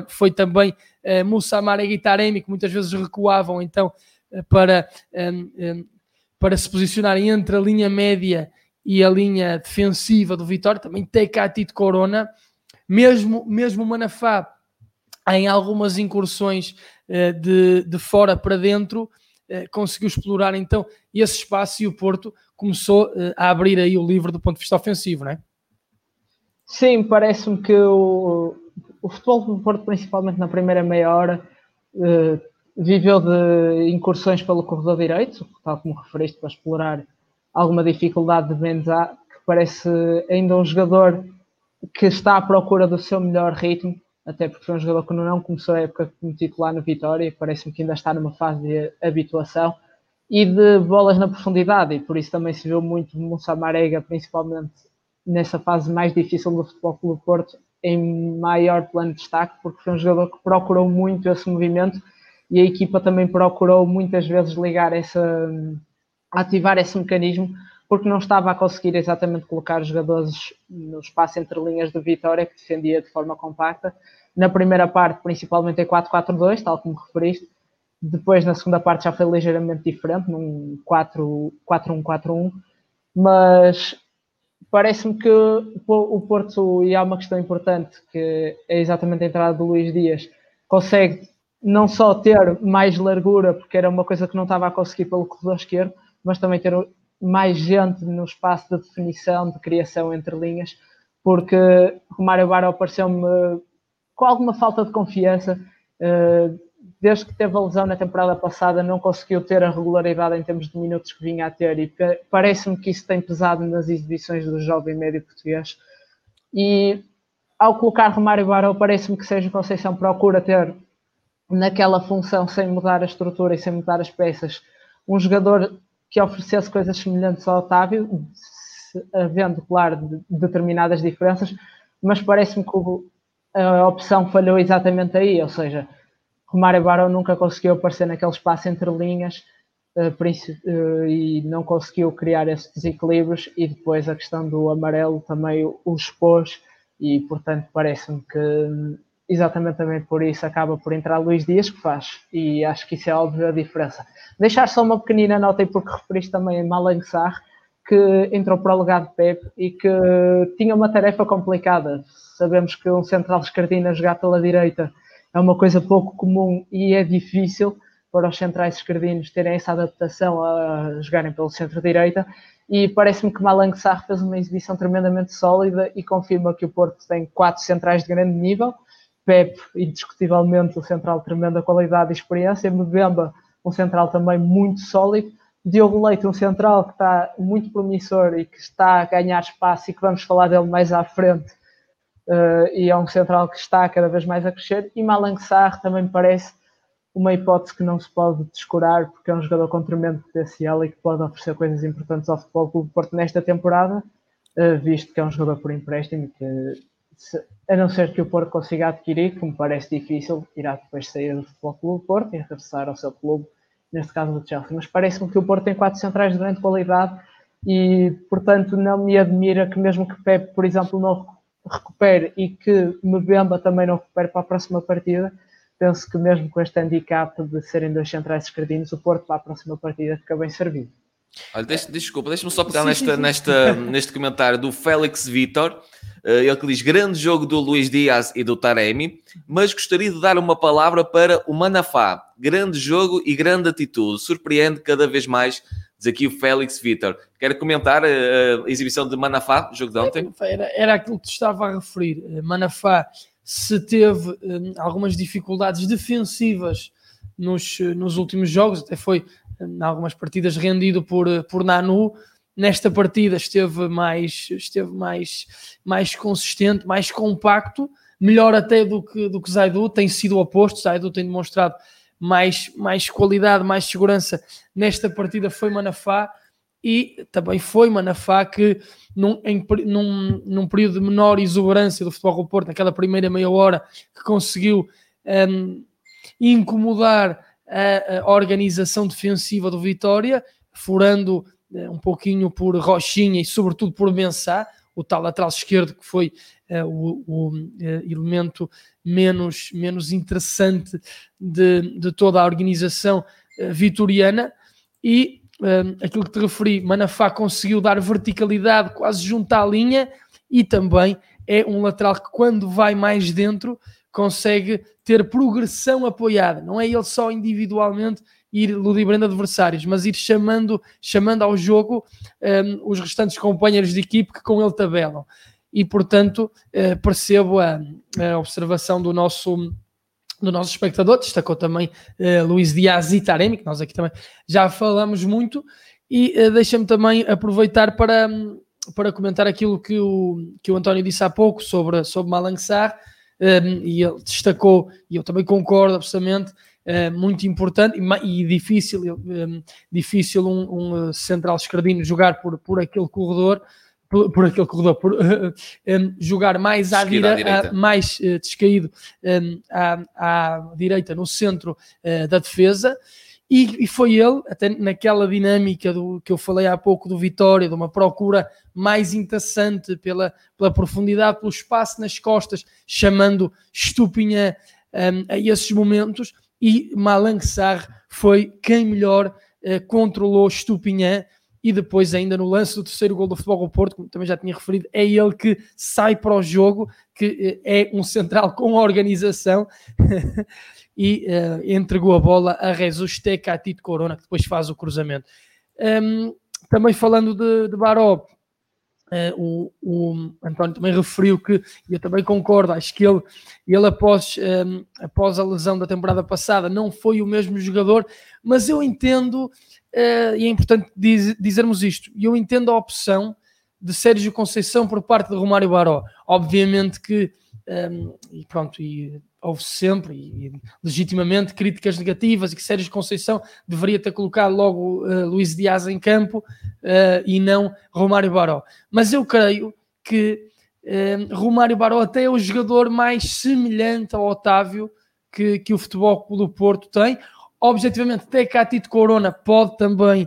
foi também uh, Moussa Marega e Taremi, que muitas vezes recuavam então uh, para, para se posicionarem entre a linha média e a linha defensiva do Vitória, também Tecatito Corona, mesmo, mesmo Manafá em algumas incursões eh, de, de fora para dentro, eh, conseguiu explorar então esse espaço e o Porto começou eh, a abrir aí o livro do ponto de vista ofensivo, não é? Sim, parece-me que o, o futebol do Porto, principalmente na primeira meia hora, viveu de incursões pelo corredor direito, tal como referiste, para explorar alguma dificuldade de Benzá, que parece ainda um jogador que está à procura do seu melhor ritmo até porque foi um jogador que não começou a época como titular no Vitória e parece-me que ainda está numa fase de habituação e de bolas na profundidade, e por isso também se viu muito Moussa Marega, principalmente nessa fase mais difícil do Futebol Clube Porto em maior plano de destaque, porque foi um jogador que procurou muito esse movimento e a equipa também procurou muitas vezes ligar essa, ativar esse mecanismo, porque não estava a conseguir exatamente colocar os jogadores no espaço entre linhas de Vitória, que defendia de forma compacta. Na primeira parte, principalmente em 4-4-2, tal como referiste. Depois, na segunda parte, já foi ligeiramente diferente, num 4-1-4-1. Mas parece-me que o Porto, e há uma questão importante, que é exatamente a entrada do Luís Dias, consegue não só ter mais largura, porque era uma coisa que não estava a conseguir pelo corredor esquerdo, mas também ter mais gente no espaço de definição, de criação entre linhas, porque o Mário Barro pareceu-me com alguma falta de confiança. Desde que teve a lesão na temporada passada, não conseguiu ter a regularidade em termos de minutos que vinha a ter, e parece-me que isso tem pesado nas exibições do jovem médio português. E ao colocar Romário Barão, parece-me que Sérgio Conceição procura ter naquela função, sem mudar a estrutura e sem mudar as peças, um jogador que oferecesse coisas semelhantes ao Otávio, havendo, claro, determinadas diferenças, mas parece-me que a opção falhou exatamente aí, ou seja, Romário Barão nunca conseguiu aparecer naquele espaço entre linhas uh, uh, e não conseguiu criar esses desequilíbrios e depois a questão do amarelo também o expôs e portanto parece-me que exatamente também por isso acaba por entrar Luís Dias que faz e acho que isso é óbvio a diferença. Deixar só uma pequenina nota e porque referiste também a Malang Sarr que entrou para o legado de Pep e que tinha uma tarefa complicada. Sabemos que um central esquerdino a jogar pela direita é uma coisa pouco comum e é difícil para os centrais esquerdinos terem essa adaptação a jogarem pelo centro-direita. E parece-me que Malang Sarr fez uma exibição tremendamente sólida e confirma que o Porto tem quatro centrais de grande nível, Pep, indiscutivelmente, o central de tremenda qualidade e experiência, Mbemba, um central também muito sólido, Diogo Leite, um central que está muito promissor e que está a ganhar espaço e que vamos falar dele mais à frente, uh, e é um central que está cada vez mais a crescer. E Malang Sarr também me parece uma hipótese que não se pode descurar, porque é um jogador com tremendo potencial e que pode oferecer coisas importantes ao Futebol Clube Porto nesta temporada, uh, visto que é um jogador por empréstimo que, se, a não ser que o Porto consiga adquirir, que me parece difícil, irá depois sair do Futebol Clube Porto e regressar ao seu clube, neste caso do Chelsea. Mas parece-me que o Porto tem quatro centrais de grande qualidade e, portanto, não me admira que mesmo que Pep, por exemplo, não recupere e que Mbemba também não recupere para a próxima partida, penso que mesmo com este handicap de serem dois centrais esquerdinos, o Porto para a próxima partida fica bem servido. Olha, deixa, desculpa, deixa-me só pegar sim, nesta, sim, sim. Nesta, neste comentário do Félix Vitor, ele que diz grande jogo do Luís Dias e do Taremi, mas gostaria de dar uma palavra para o Manafá. Grande jogo e grande atitude, surpreende cada vez mais Diz aqui o Félix Vitor. Quer comentar eh, a exibição de Manafá, jogo de ontem? Era, era aquilo que te estava a referir. Eh, Manafá, se teve um, algumas dificuldades defensivas nos, nos últimos jogos, até foi em algumas partidas rendido por, por Nanu. Nesta partida esteve mais, esteve mais, mais consistente, mais compacto, melhor até do que, do que Zaidu, tem sido o oposto. Zaidu tem demonstrado mais, mais qualidade, mais segurança nesta partida foi Manafá e também foi Manafá que num, em, num, num período de menor exuberância do Futebol do Porto, naquela primeira meia hora, que conseguiu um, incomodar a, a, organização defensiva do Vitória, furando um pouquinho por Rochinha e sobretudo por Mensá, o tal lateral esquerdo que foi uh, o, o uh, elemento menos, menos interessante de, de toda a organização uh, vitoriana. E aquilo que te referi, Manafá conseguiu dar verticalidade quase junto à linha e também é um lateral que quando vai mais dentro consegue ter progressão apoiada, não é ele só individualmente ir ludibrando adversários, mas ir chamando, chamando ao jogo um, os restantes companheiros de equipe que com ele tabelam. E, portanto, uh, percebo a, a, observação do nosso, do nosso espectador, destacou também uh, Luís Dias e Taremi, que nós aqui também já falamos muito, e uh, deixa-me também aproveitar para, para comentar aquilo que o, que o António disse há pouco sobre, sobre Malang Sarr, um, e ele destacou, e eu também concordo absolutamente, uh, muito importante e, e difícil, um, difícil um, um, central escardino jogar por, por aquele corredor, por, por aquele corredor, por uh, um, jogar mais à, dire à direita, mais uh, descaído um, à, à, direita, no centro da defesa. E, e, foi ele, até naquela dinâmica do que eu falei há pouco do Vitória, de uma procura mais interessante pela, pela profundidade, pelo espaço nas costas, chamando Estupinha um, a esses momentos. E Malang foi quem melhor uh, controlou Estupinhã e depois ainda no lance do terceiro gol do Futebol do Porto, como também já tinha referido, é ele que sai para o jogo, que eh, é um central com organização e uh, entregou a bola a Jesus Tito Corona, que depois faz o cruzamento. Um, também falando de, de Baró, Uh, o, o, António também referiu que, e eu também concordo, acho que ele, ele após, um, ehm, após a lesão da temporada passada não foi o mesmo jogador, mas eu entendo, uh, e é importante diz, dizermos isto, eu entendo a opção de Sérgio Conceição por parte de Romário Baró. Obviamente que, um, ehm, e pronto, e houve sempre e, legitimamente críticas negativas e que Sérgio Conceição deveria ter colocado logo uh, Luís Dias em campo uh, e não Romário Baró. Mas eu creio que uh, Romário Baró até é o jogador mais semelhante ao Otávio que, que o Futebol do Porto tem. Objetivamente, até Catito Corona pode também,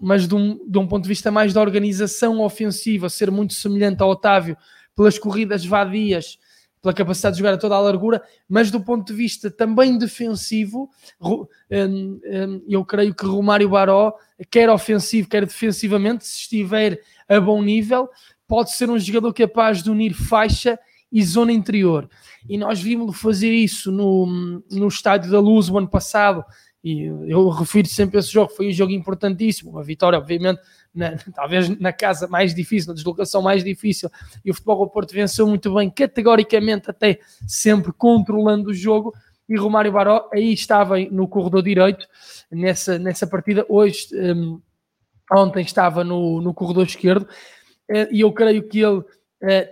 mas de um, de um ponto de vista mais da organização ofensiva, ser muito semelhante ao Otávio pelas corridas vadias pela capacidade de jogar a toda a largura, mas do ponto de vista também defensivo, hum, hum, eu creio que Romário Baró, quer ofensivo, quer defensivamente, se estiver a bom nível, pode ser um jogador capaz de unir faixa e zona interior. E nós vimos-lo fazer isso no, no Estádio da Luz o ano passado, e eu refiro sempre a esse jogo, foi um jogo importantíssimo, uma vitória, obviamente, na, talvez na casa mais difícil, na deslocação mais difícil, e o Futebol do Porto venceu muito bem, categoricamente até sempre controlando o jogo, e Romário Baró aí estava no corredor direito nessa, nessa partida, hoje, um, ontem estava no, no corredor esquerdo, eh, e eu creio que ele uh,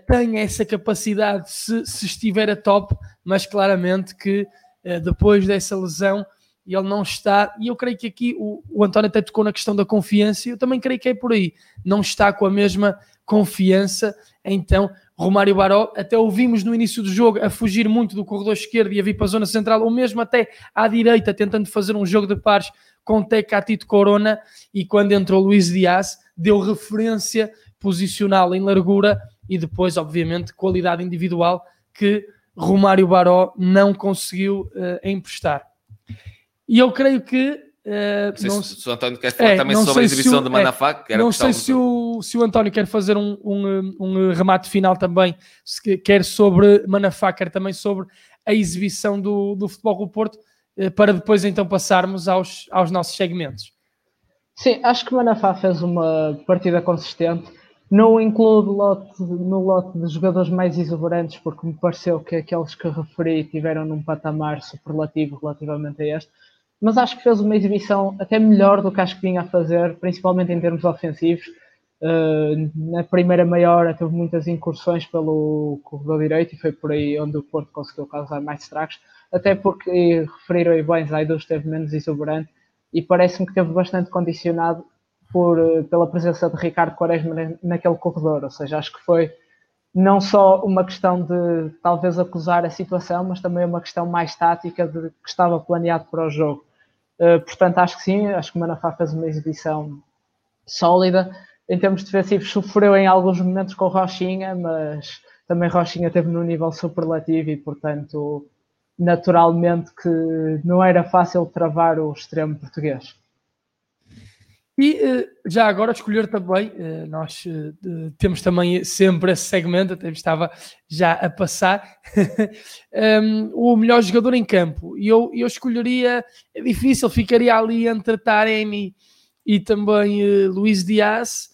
tem essa capacidade se, se estiver a top, mas claramente que uh, depois dessa lesão e ele não está. E eu creio que aqui o, o António até tocou na questão da confiança, e eu também creio que é por aí. Não está com a mesma confiança. Então, Romário Baró, até ouvimos no início do jogo a fugir muito do corredor esquerdo e a vir para a zona central, ou mesmo até à direita, tentando fazer um jogo de pares com Teca Tito Corona. E quando entrou Luís Dias, deu referência posicional em largura e depois, obviamente, qualidade individual que Romário Baró não conseguiu uh, emprestar. E eu creio que. Uh, não, se, se o António quer falar é, também sobre a exibição o, do Manafá, é, Não sei se o, se o António quer fazer um, um, um remate final também, se quer sobre Manafá, quer também sobre a exibição do, do Futebol do Porto, uh, para depois então passarmos aos, aos nossos segmentos. Sim, acho que o Manafá fez uma partida consistente. Não incluo lote, no lote de jogadores mais exuberantes, porque me pareceu que aqueles que referi tiveram num patamar superlativo relativamente a este mas acho que fez uma exibição até melhor do que acho que vinha a fazer, principalmente em termos ofensivos. Uh, na primeira meia hora teve muitas incursões pelo corredor direito e foi por aí onde o Porto conseguiu causar mais estragos, até porque, referiram aí bem, Zaidu esteve menos exuberante e parece-me que teve bastante condicionado por, uh, pela presença de Ricardo Quaresma naquele corredor, ou seja, acho que foi não só uma questão de talvez acusar a situação, mas também uma questão mais tática de que estava planeado para o jogo. Uh, portanto, acho que sim, acho que o Manafá fez uma exibição sólida. Em termos defensivos, sofreu em alguns momentos com Rochinha, mas também Rochinha teve num nível superlativo e, portanto, naturalmente que não era fácil travar o extremo português. E uh, já agora escolher também, uh, nós uh, temos também sempre esse segmento, até estava já a passar, um, o melhor jogador em campo. E eu, eu escolheria, é difícil, ficaria ali entre Taremi e também Luís Dias.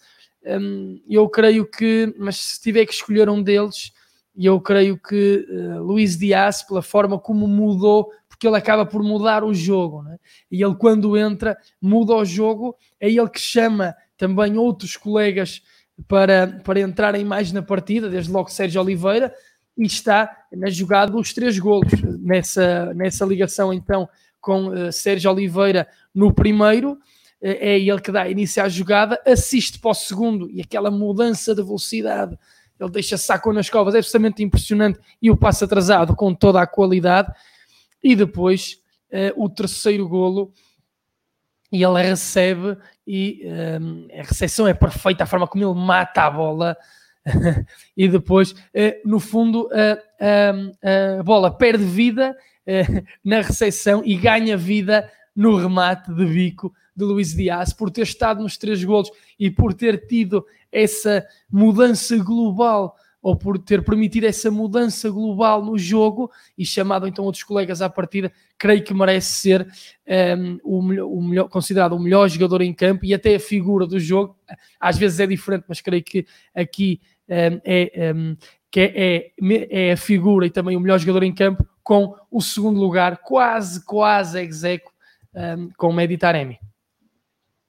Um, eu creio que, mas se tiver que escolher um deles, eu creio que Luís Dias, pela forma como mudou porque ele acaba por mudar o jogo. Né? E ele, quando entra, muda o jogo. É ele que chama também outros colegas para, para entrarem mais na partida, desde logo Sérgio Oliveira, e está na jogada dos três golos, nessa, nessa ligação então com uh, Sérgio Oliveira no primeiro. é ele que dá início à jogada, assiste para o segundo e aquela mudança de velocidade, ele deixa saco nas covas, é absolutamente impressionante e o passo atrasado com toda a qualidade. E depois uh, o terceiro golo, e ele recebe e um, a recepção é perfeita, a forma como ele mata a bola. e depois, uh, no fundo, uh, a bola perde vida na recepção e ganha vida no remate de bico de Luís Dias, por ter estado nos três golos e por ter tido essa mudança global ou por ter permitido essa mudança global no jogo e chamado então outros colegas à partida, creio que merece ser um, o, melhor, o melhor, considerado o melhor jogador em campo e até a figura do jogo. Às vezes é diferente, mas creio que aqui um, é, um, que é, é, é, a figura e também o melhor jogador em campo com o segundo lugar, quase, quase execo um, com o Medi Taremi.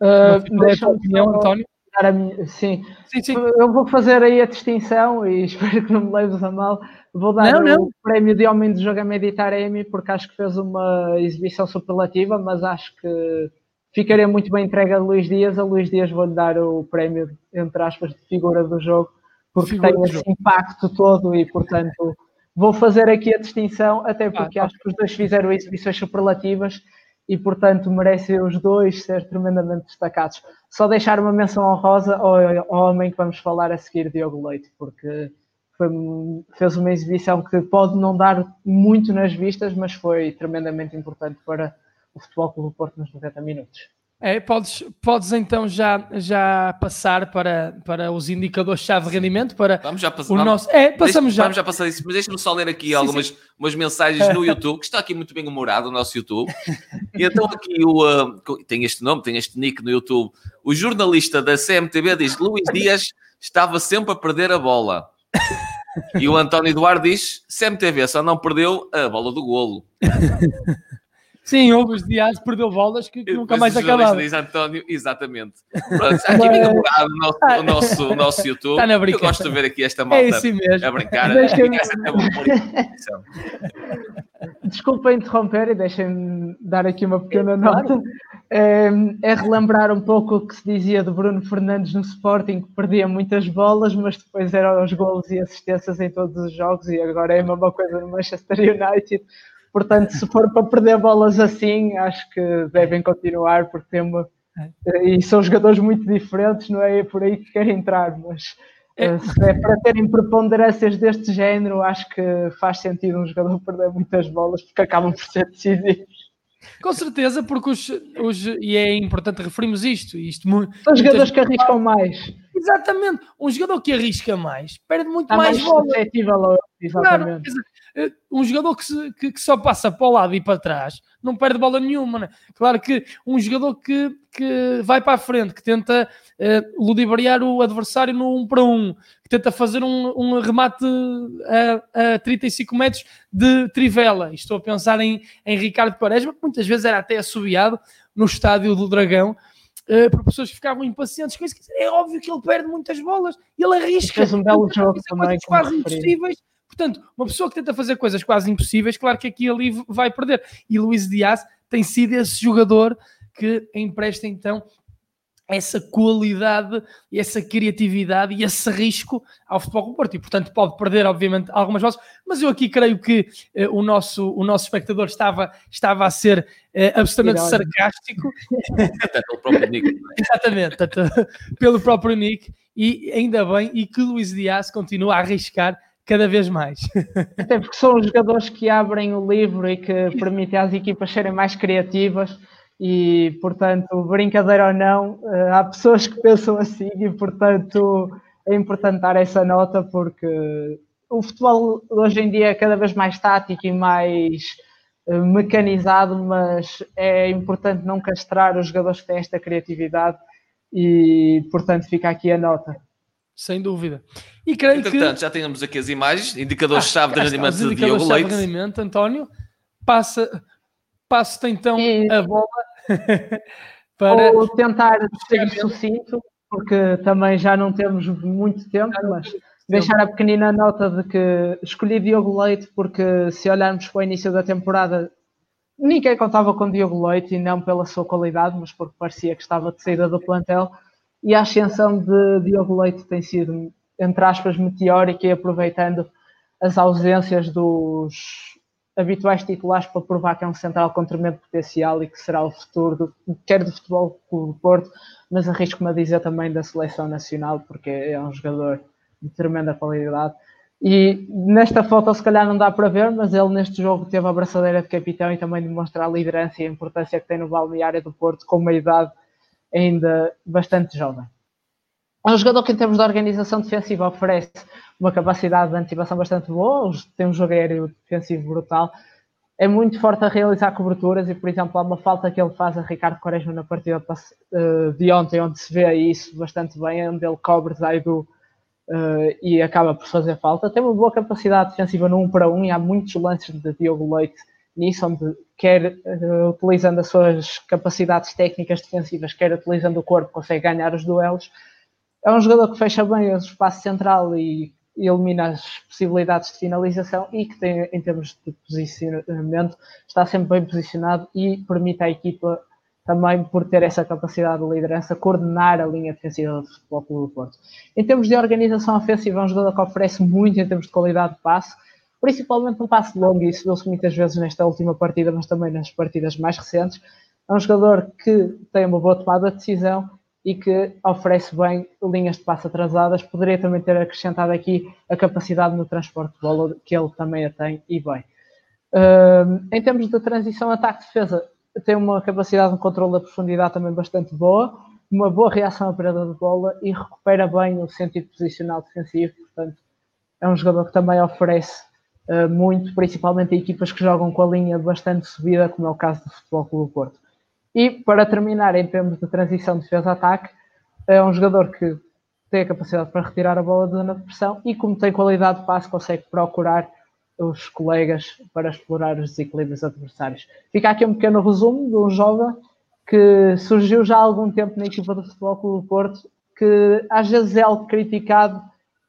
Uh, deixa opinião, António? A minha, sim. sim, sim. Eu vou fazer aí a distinção e espero que não me leves a mal. Vou dar não, não. o prémio de homem de jogo a Medi Taremi porque acho que fez uma exibição superlativa, mas acho que ficaria muito bem entregue a Luís Dias. A Luís Dias vou-lhe dar o prémio, entre aspas, de figura do jogo, porque figura tem esse jogo. impacto todo e, portanto, vou fazer aqui a distinção, até porque ah, acho que os dois fizeram exibições superlativas e, portanto, merecem os dois ser tremendamente destacados. Só deixar uma menção honrosa ao, ao homem que vamos falar a seguir, Diogo Leite, porque foi, fez uma exibição que pode não dar muito nas vistas, mas foi tremendamente importante para o Futebol Clube Porto nos 90 minutos. É, podes, podes então já, já passar para, para os indicadores-chave de rendimento para vamos já passar, o vamos, nosso. É, passamos deixa, já. Vamos já passar isso, mas deixa-me só ler aqui sim, algumas sim. Umas mensagens no YouTube, que está aqui muito bem humorado o nosso YouTube. E então aqui o uh, tem este nome, tem este nick no YouTube. O jornalista da CMTV diz: Luís Dias estava sempre a perder a bola. E o António Eduardo diz: CMTV só não perdeu a bola do golo. Sim, Hugo Dias perdeu bolas que, que nunca mais acabaram. Diz António, exatamente. Pronto, está aqui bem namorado o nosso, o nosso, o nosso YouTube. Está na Eu gosto de ver aqui esta é malta é assim mesmo. a brincar. Desculpa interromper e deixem-me dar aqui uma pequena nota. É, é, relembrar um pouco o que se dizia do Bruno Fernandes no Sporting, que perdia muitas bolas, mas depois eram os gols e assistências em todos os jogos, e agora é a mesma coisa no Manchester United Portanto, se for para perder bolas assim, acho que devem continuar, porque tem uma. E são jogadores muito diferentes, não é por aí que querem entrar, mas é. se é para terem preponderâncias deste género, acho que faz sentido um jogador perder muitas bolas, porque acabam por ser decisivos. Com certeza, porque os, os e é importante referirmos isto. isto São jogadores que arriscam mais. Exatamente. Um jogador que arrisca mais perde muito Está mais, mais bola. Exatamente. Claro, eh, um jogador que, se, que, que, só passa para o lado e para trás não perde bola nenhuma. Né? Claro que um jogador que, que vai para a frente, que tenta uh, ludibriar o adversário no 1 um para 1, um, que tenta fazer um, um remate a, a 35 metros de trivela. Estou a pensar em, em Ricardo Quaresma, que muitas vezes era até assobiado no estádio do Dragão. Uh, por pessoas que ficavam impacientes com isso, é óbvio que ele perde muitas bolas e ele arrisca. Fez um belo jogo também. Quase impossíveis Portanto, uma pessoa que tenta fazer coisas quase impossíveis, claro que aqui ali vai perder. E Luís Dias tem sido esse jogador que empresta então essa qualidade e essa criatividade e esse risco ao futebol do Porto e portanto pode perder obviamente algumas vozes, mas eu aqui creio que uh, o, nosso, o nosso espectador estava, estava a ser uh, absolutamente sarcástico até pelo próprio Nick é? exatamente, pelo próprio Nick e ainda bem e que Luís Dias continua a arriscar cada vez mais. Até porque são os jogadores que abrem o livro e que permitem às equipas serem mais criativas e, portanto, brincadeira ou não, eh, há pessoas que pensam assim e, portanto, é importante dar essa nota porque o futebol hoje em dia é cada vez mais tático e mais eh, mecanizado, mas é importante não castrar os jogadores que têm esta criatividade e, portanto, fica aqui a nota. Sem dúvida. E creio Entretanto, que... já temos aqui as imagens, indicadores-chave ah, de rendimento de Diogo Leite. De rendimento, António, passa, passa então e... a bola para... Ou tentar ser sucinto, porque também já não temos muito tempo, mas deixar a pequenina nota de que escolhi Diogo Leite porque se olharmos para o início da temporada ninguém contava com Diogo Leite e não pela sua qualidade, mas porque parecia que estava de saída do plantel. E a ascensão de Diogo Leite tem sido, entre aspas, meteórica e aproveitando as ausências dos habituais titulares para provar que é um central com tremendo potencial e que será o futuro, do, quer do futebol do Porto, mas arrisco-me a dizer também da seleção nacional, porque é um jogador de tremenda qualidade. E nesta foto, se calhar, não dá para ver, mas ele neste jogo teve a braçadeira de capitão e também demonstra a liderança e a importância que tem no balneário do Porto, com uma idade ainda bastante jovem. É um jogador que, em termos de organização defensiva, oferece uma capacidade de antecipação bastante boa, tem um jogo aéreo defensivo brutal, é muito forte a realizar coberturas e, por exemplo, há uma falta que ele faz a Ricardo Quaresma na partida eh, de ontem, onde se vê isso bastante bem, onde ele cobre Zaidu uh, e acaba por fazer falta. Tem uma boa capacidade defensiva no 1 para 1 e há muitos lances de Diogo Leite nisso, onde quer uh, utilizando as suas capacidades técnicas defensivas, quer utilizando o corpo, consegue ganhar os duelos. É um jogador que fecha bem o espaço central e elimina as possibilidades de finalização e que tem, em termos de posicionamento, está sempre bem posicionado e permite à equipa também por ter essa capacidade de liderança, coordenar a linha defensiva do Futebol Clube do Porto. Em termos de organização ofensiva, é um jogador que oferece muito em termos de qualidade de passe, principalmente no passe longo, e isso viu-se muitas vezes nesta última partida, mas também nas partidas mais recentes. É um jogador que tem uma boa tomada de decisão e que oferece bem linhas de passe atrasadas. Poderia também ter acrescentado aqui a capacidade no transporte de bola, que ele também a tem, e bem. Em termos de transição ataque-defesa, tem uma capacidade de controle da profundidade também bastante boa, uma boa reação à perda de bola e recupera bem o sentido posicional defensivo. Portanto, é um jogador que também oferece uh, muito, principalmente a equipas que jogam com a linha bastante subida, como é o caso do Futebol Clube do Porto. E para terminar, em termos de transição de defesa-ataque, é um jogador que tem a capacidade para retirar a bola da zona de pressão e, como tem qualidade de passe, consegue procurar os colegas para explorar os desequilíbrios adversários. Fica aqui um pequeno resumo de um jovem que surgiu já há algum tempo na equipa do Futebol Clube do Porto, que às vezes é algo criticado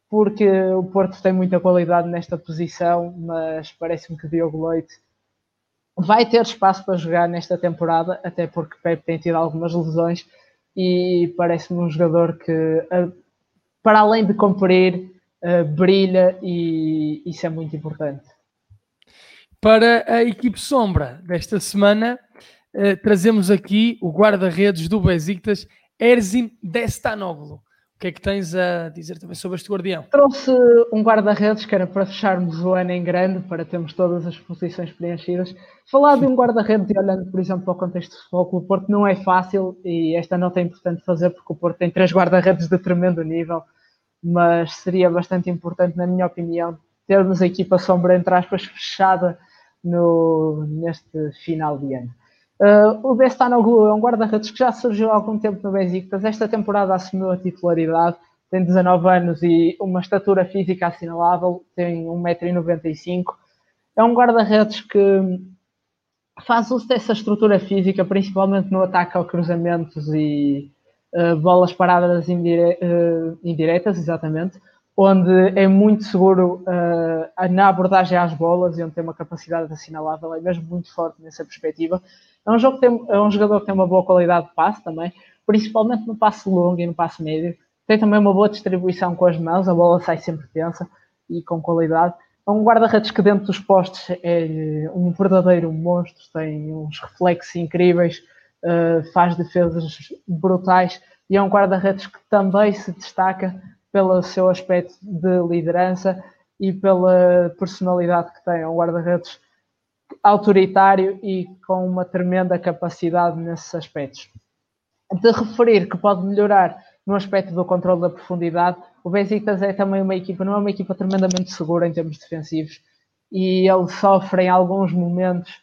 porque o Porto tem muita qualidade nesta posição, mas parece-me que Diogo Leite vai ter espaço para jogar nesta temporada, até porque Pepe tem tido algumas lesões e parece-me um jogador que, para além de cumprir uh, brilha e isso é muito importante. Para a equipe sombra desta semana, uh, trazemos aqui o guarda-redes do Besiktas, Erzin Destanoglu. O que é que tens a dizer também sobre este guardião? Trouxe um guarda-redes que era para fecharmos o ano em grande, para termos todas as posições preenchidas. Falar de um guarda-redes e olhando, por exemplo, para o contexto do futebol, o Porto não é fácil e esta nota é importante fazer porque o Porto tem três guarda-redes de tremendo nível mas seria bastante importante, na minha opinião, termos a equipa sombra, entre aspas, fechada no, neste final de ano. Uh, o Bestanoglu é um guarda-redes que já surgiu há algum tempo no Besiktas. Esta temporada assumiu a titularidade, tem 19 anos e uma estatura física assinalável, tem 1,95m. É um guarda-redes que faz uso dessa estrutura física, principalmente no ataque ao cruzamentos e eh, bolas paradas indire uh, indiretas, exatamente, onde é muito seguro uh, na abordagem às bolas e onde tem uma capacidade assinalável, é mesmo muito forte nessa perspectiva. É um, jogo tem, é um jogador que tem uma boa qualidade de passe também, principalmente no passe longo e no passe médio. Tem também uma boa distribuição com as mãos, a bola sai sempre tensa e com qualidade. É um guarda-redes que dentro dos postes é um verdadeiro monstro, tem uns reflexos incríveis, uh, faz defesas brutais e é um guarda-redes que também se destaca pelo seu aspecto de liderança e pela personalidade que tem. É um guarda-redes autoritário e com uma tremenda capacidade nesses aspectos. De referir que pode melhorar no aspecto do controle da profundidade, o Besiktas é também uma equipa, não é uma equipa tremendamente segura em termos defensivos e ele sofre em alguns momentos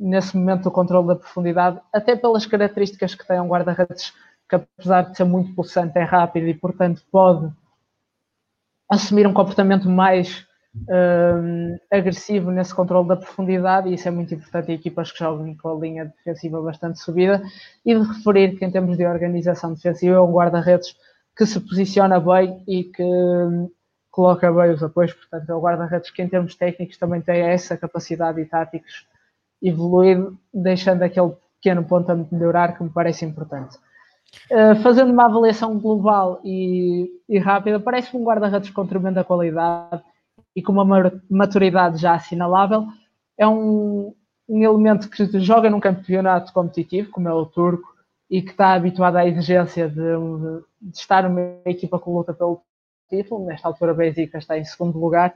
nesse momento do controle da profundidade, até pelas características que tem um guarda-redes que apesar de ser muito pulsante é rápido e portanto pode assumir um comportamento mais um, agressivo nesse controle da profundidade e isso é muito importante em equipas que jogam com a linha defensiva bastante subida e de referir que em termos de organização defensiva é um guarda-redes que se posiciona bem e que um, coloca bem os apoios, portanto é um guarda-redes que em termos técnicos também tem essa capacidade e táticos evoluído, deixando aquele pequeno ponto a melhorar que me parece importante. Uh, fazendo uma avaliação global e, e rápida, parece-me um guarda-redes com tremenda qualidade e com uma maturidade já assinalável. É um, um elemento que joga num campeonato competitivo, como é o turco, e que está habituado à exigência de, de estar numa equipa que luta pelo título. Nesta altura, o Benfica está em segundo lugar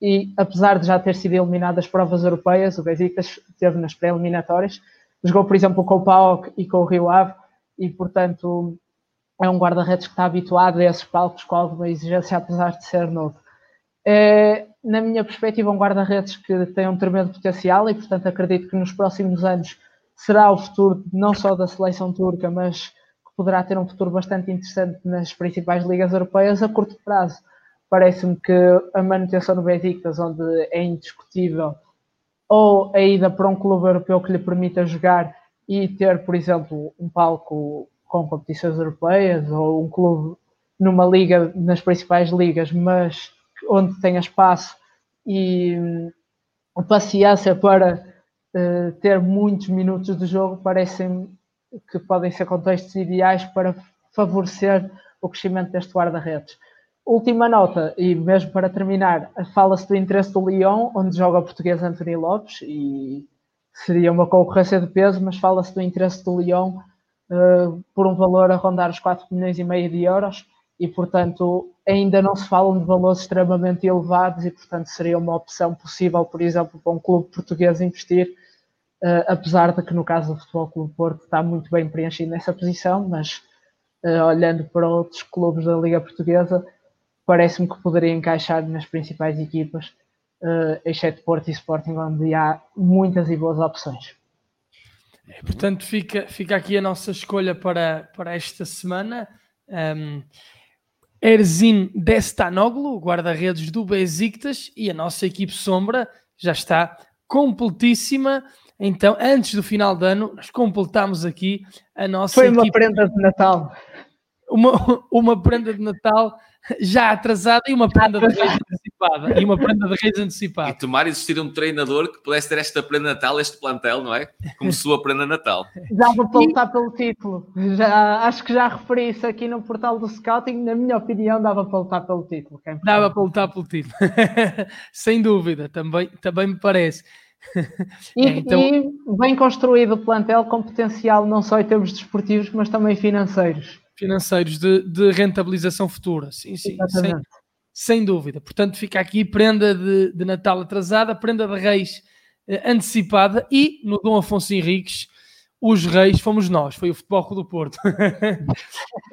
e, apesar de já ter sido eliminado das provas europeias, o Benfica esteve nas pré-eliminatórias. Jogou, por exemplo, com o PAOK e com o Rio Ave e, portanto, é um guarda-redes que está habituado a esses palcos com alguma exigência, apesar de ser novo. É, na minha perspectiva, um guarda-redes que tem um tremendo potencial e, portanto, acredito que nos próximos anos será o futuro não só da seleção turca, mas que poderá ter um futuro bastante interessante nas principais ligas europeias a curto prazo. Parece-me que a manutenção no Besiktas, onde é indiscutível, ou a ida para um clube europeu que lhe permita jogar e ter, por exemplo, um palco com competições europeias, ou um clube numa liga, nas principais ligas, mas onde tenha espaço e hum, paciência para uh, ter muitos minutos de jogo parecem que podem ser contextos ideais para favorecer o crescimento deste guarda-redes. Última nota, e mesmo para terminar, fala-se do interesse do Lyon, onde joga o português Anthony Lopes, e seria uma concorrência de peso, mas fala-se do interesse do Lyon uh, por um valor a rondar os 4 milhões e meio de euros, e portanto ainda não se falam de valores extremamente elevados, e portanto seria uma opção possível, por exemplo, para um clube português investir Uh, apesar de que no caso do Futebol Clube Porto está muito bem preenchido nessa posição, mas uh, olhando para outros clubes da Liga Portuguesa, parece-me que poderia encaixar nas principais equipas, uh, exceto Porto e Sporting, onde há muitas e boas opções. É, portanto, fica, fica aqui a nossa escolha para, para esta semana. Um, Erzin Destanoglu, guarda-redes do Besiktas, e a nossa equipe sombra já está completíssima. Então, antes do final do ano, nós completamos aqui a nossa. Foi uma prenda de Natal. Uma, uma prenda de Natal já atrasada e uma prenda de reis antecipada. E uma prenda de reis antecipada. E tomar existir um treinador que pudesse ter esta prenda Natal, este plantel, não é? Como sua prenda Natal. Dava para lutar pelo título. Já, acho que já referi isso aqui no portal do Scouting. Na minha opinião, dava para lutar pelo título. Dava para lutar pelo título. Sem dúvida, também, também me parece. E, então... e, bem construído o plantel com potencial não só em termos desportivos, mas também financeiros. Financeiros de, de rentabilização futura, sim, sim, sem, sem, dúvida. Portanto, fica aqui prenda de, de Natal atrasada, prenda de Reis eh, antecipada e no Dom Afonso Henriques, os Reis fomos nós, foi o Futebol do Porto.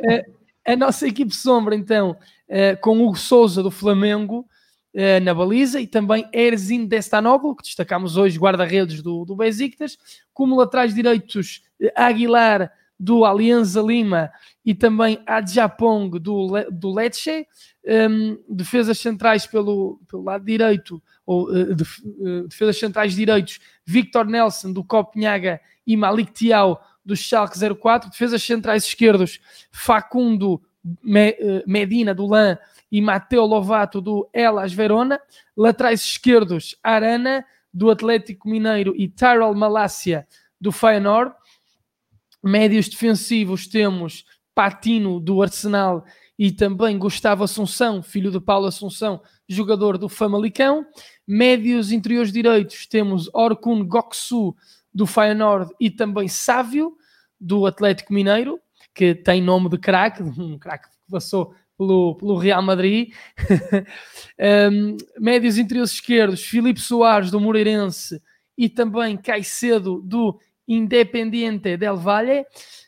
Eh, a nossa equipe sombra, então, eh, com o Hugo Souza do Flamengo, eh, na baliza e também Erzin Destanoglu, que destacamos hoje, guarda-redes do, do Besiktas, como laterais direitos eh, Aguilar do Alianza Lima e também Adjapong do, do Lecce, um, defesas centrais pelo, pelo lado direito, ou uh, def, uh, defesas centrais direitos, Victor Nelson do Copenhaga e Malik Tiao do Schalke 04, defesas centrais esquerdos, Facundo Me, uh, Medina do LAN e Mateo Lovato do Elas Verona, laterais esquerdos Arana do Atlético Mineiro e Tyrell Malásia do Feyenoord, médios defensivos temos Patino do Arsenal e também Gustavo Assunção, filho de Paulo Assunção, jogador do Famalicão. Médios interiores direitos temos Orkun Goksu do Feyenoord e também Sávio do Atlético Mineiro, que tem nome de craque, um craque que passou pelo, pelo Real Madrid. um, médios interiores esquerdos, Filipe Soares, do Moreirense, e também Caicedo, do Independiente del Valle.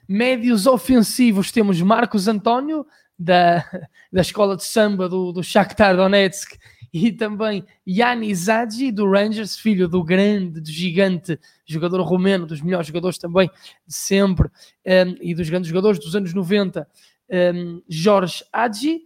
Médios ofensivos, temos Marcos António, da, da escola de samba do, do Shakhtar Donetsk, e também Yanis Zaghi, do Rangers, filho do grande, do gigante jogador romeno, dos melhores jogadores também de sempre, um, e dos grandes jogadores dos anos 90, um, Jorge Adji,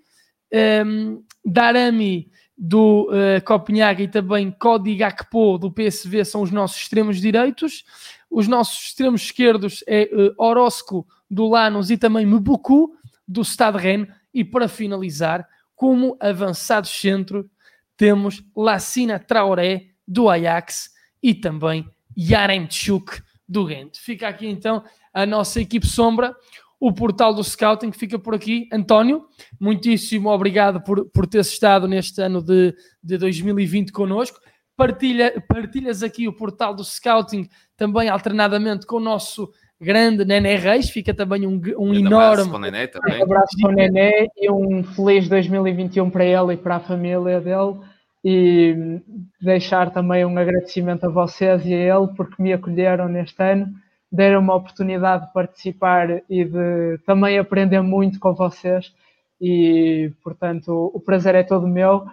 um, Darami do uh, Copenhague e também Cody Gakpo do PSV são os nossos extremos direitos. Os nossos extremos esquerdos é uh, Orozco do Lanús e também Mbuku do Stade Rennes. E para finalizar, como avançados centro, temos Lacina Traoré do Ajax e também Yaremchuk do Ghent. Fica aqui então a nossa equipe sombra, o portal do Scouting fica por aqui. António, muitíssimo obrigado por, por teres estado neste ano de, de 2020 connosco. Partilha, partilhas aqui o portal do Scouting também alternadamente com o nosso grande Nené Reis, fica também um, um enorme abraço para o Nené também. Um abraço para o Nené e um feliz 2021 para ele e para a família dele. E deixar também um agradecimento a vocês e a ele porque me acolheram neste ano, deram uma oportunidade de participar e de também aprender muito com vocês. E portanto o prazer é todo meu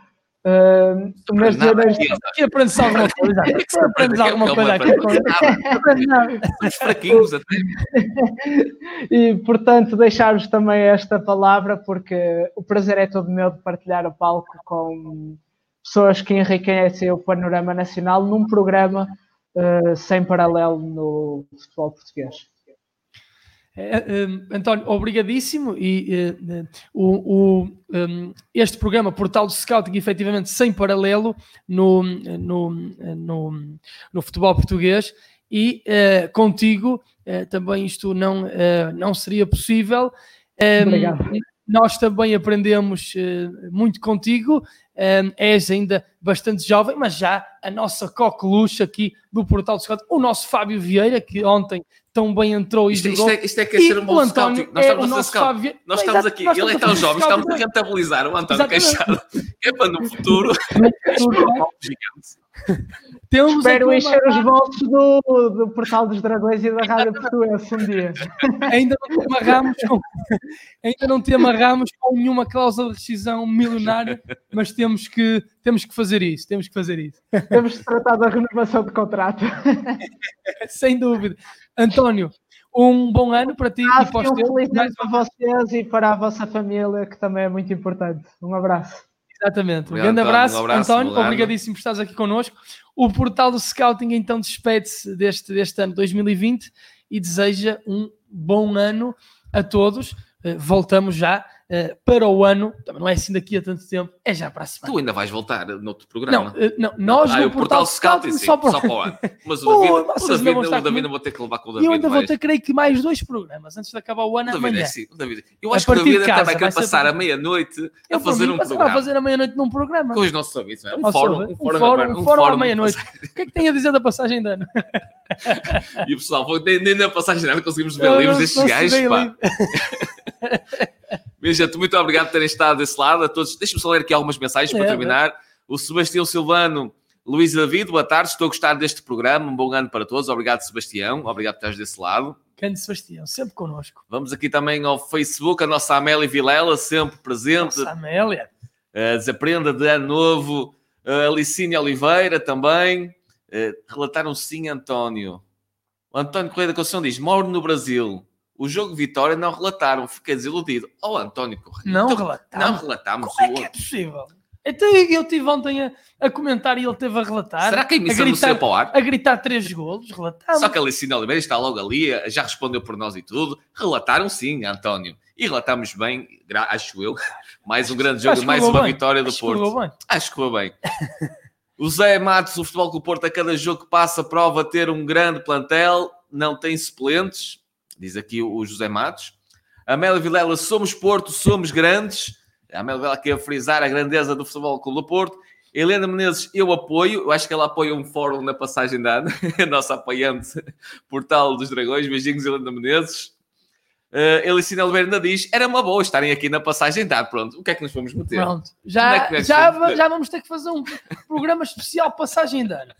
Uh, mas nada, aqui, aqui aprendes alguma coisa. Aqui aprendes alguma coisa aqui. Somos fraquinhos até. E portanto, deixar-vos também esta palavra, porque o prazer é todo meu de partilhar o palco com pessoas que enriquecem o panorama nacional num programa uh, sem paralelo no futebol português. Um, António, obrigadíssimo. E uh, o, o um, este programa, Portal do Scouting, efetivamente sem paralelo no, no, no, no futebol português. E uh, contigo uh, também isto não, não seria possível. Um, Obrigado. Nós também aprendemos muito contigo. És ainda bastante jovem, mas já a nossa coqueluche aqui do Portal do Scouting, o nosso Fábio Vieira, que ontem tão bem entrou e isto, jogou. Isto é, isto é que é ser um bom scout. Nós é estamos a scout. Fábio... Nós estamos aqui, nós ele é tão jovem, estamos a rentabilizar o António Queixado. É para no futuro. Temos Espero encher os bolsos do, do Portal dos Dragões e da Rádio Portuense um dia. Ainda não te amarramos com, ainda não te amarramos com nenhuma cláusula de rescisão milionária, mas temos que, temos que fazer isso. Temos que fazer isso. Temos de tratar da renovação de contrato. Sem dúvida. António, um bom ano para ti ah, e para os teus. Um feliz ano para vocês e para a vossa família, que também é muito importante. Um abraço. Exatamente. Um grande abraço, um abraço António. Obrigadíssimo por estares aqui connosco. O portal do Scouting então despede-se deste, deste ano 2020 e deseja um bom ano a todos. Uh, voltamos já uh, para o ano, também não é assim daqui a tanto tempo, é já para a semana. Tu ainda vais voltar noutro programa. Não, uh, não nós ah, no o portal, portal Scouting, sim, só, para... só para o ano. Mas o David, oh, o David, o David não vou ter que levar com o David. Eu ainda vou ter, creio que, mais dois programas antes de acabar o ano. O David, é assim, o David. Eu acho que o David até vai querer passar a meia-noite a fazer um programa. a fazer a meia-noite num programa. Com os nossos é? Um fórum. Um fórum, um fórum à meia-noite. O que é que tem a dizer da passagem de ano? E o pessoal, nem na passagem ano conseguimos ver livros destes gajos, pá. Minha gente, muito obrigado por terem estado desse lado. A todos, deixa-me só ler aqui algumas mensagens é, para terminar. É. O Sebastião Silvano, Luís David, boa tarde. Estou a gostar deste programa. Um bom ano para todos. Obrigado, Sebastião. Obrigado por estares desse lado. Grande Sebastião, sempre connosco. Vamos aqui também ao Facebook, a nossa Amélia Vilela, sempre presente. Nossa Amélia. Uh, desaprenda de ano novo. Uh, Alicínia Oliveira também. Uh, relataram sim, António. O António Correia da Conceição diz: moro no Brasil. O jogo Vitória não relataram, fiquei desiludido. Oh, António Correia. Não então, relataram. Não relatámos. Como é que é possível? Então eu estive ontem a, a, comentar e ele teve a relatar. Será que a emissão a gritar, não para o ar? A gritar três golos, relataram. Só que a Alicina Oliveira está logo ali, já respondeu por nós e tudo. Relataram sim, António. E relatámos bem, acho eu. Mais um grande jogo, mais uma bem. vitória do acho Porto. Acho que foi bem. o Zé Matos, o Futebol o Porto, a cada jogo que passa, prova ter um grande plantel, não tem suplentes diz aqui o José Matos. Amélia Vilela, somos Porto, somos grandes. A Amélia Vilela quer frisar a grandeza do Futebol Clube do Porto. Helena Menezes, eu apoio. Eu acho que ela apoia um fórum na passagem da Ana, a nossa apoiante Portal dos Dragões. Beijinhos, Helena Menezes. Uh, Elicina Oliveira diz: era uma boa estarem aqui na passagem da Pronto, o que é que nos vamos meter? Pronto, já, é já, vamos já vamos ter que fazer um programa especial passagem ano.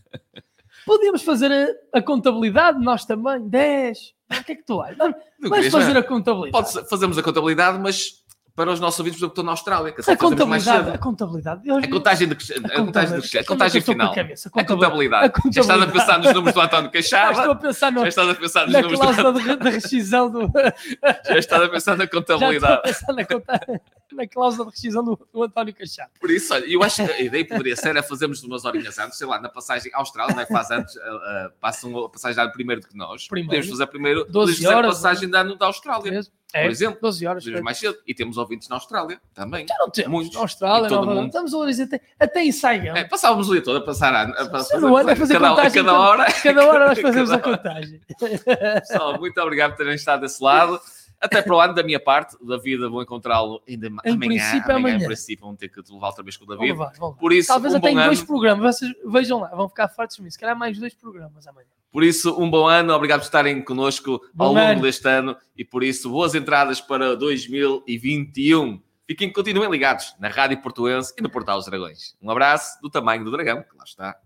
Podíamos fazer a, a contabilidade, nós também, 10, o que é que tu achas? Vamos fazer a contabilidade. Pode, fazemos a contabilidade, mas para os nossos ouvintes, porque estou na Austrália. Que a, contabilidade, a contabilidade. a contagem, de, a contagem, de, a contagem final. Cabeça, a, contabilidade. a contabilidade. Já estás a pensar nos números do António Queixada. Já estou a pensar no, Já estás a pensar nos números do... da rescisão do... Já estás a pensar na contabilidade. Já estou a pensar na contabilidade. Na cláusula de rescisão do, do António Cachado. Por isso, olha, eu acho que a ideia poderia ser é fazermos umas horinhas antes, sei lá, na passagem Austrália, não é? Faz antes, uh, uh, passam a passagem de ano primeiro do que nós. Primeiro. Podemos fazer primeiro 12 horas, a passagem de ano da Austrália. Mesmo? Por É, exemplo, 12 horas. Mais cedo. E temos ouvintes na Austrália também. Já não temos. Muitos. Na Austrália, todo mundo. Estamos a dizer até, até em. É, passávamos o dia todo a passar. A, a, Sim, não é? É fazer cada, a contagem cada cada- hora. Cada hora nós fazemos a Cada- contagem. Pessoal, muito obrigado por terem estado desse lado. Até para o ano, da minha parte, o David, vou encontrá-lo ainda Em amanhã. princípio, amanhã, amanhã. em princípio, vão ter que te levar outra vez com o Vamos David. vamos. Por isso, Talvez um até em dois ano. programas. Vocês vejam lá, vão ficar de mim. Se calhar mais dois programas amanhã. Por isso, um bom ano, obrigado por estarem connosco ao Bom longo ano. deste ano e por isso, boas entradas para 2021. Fiquem, continuem ligados na Rádio Portuense e no Portal dos Dragões. Um abraço do tamanho do dragão, que lá está.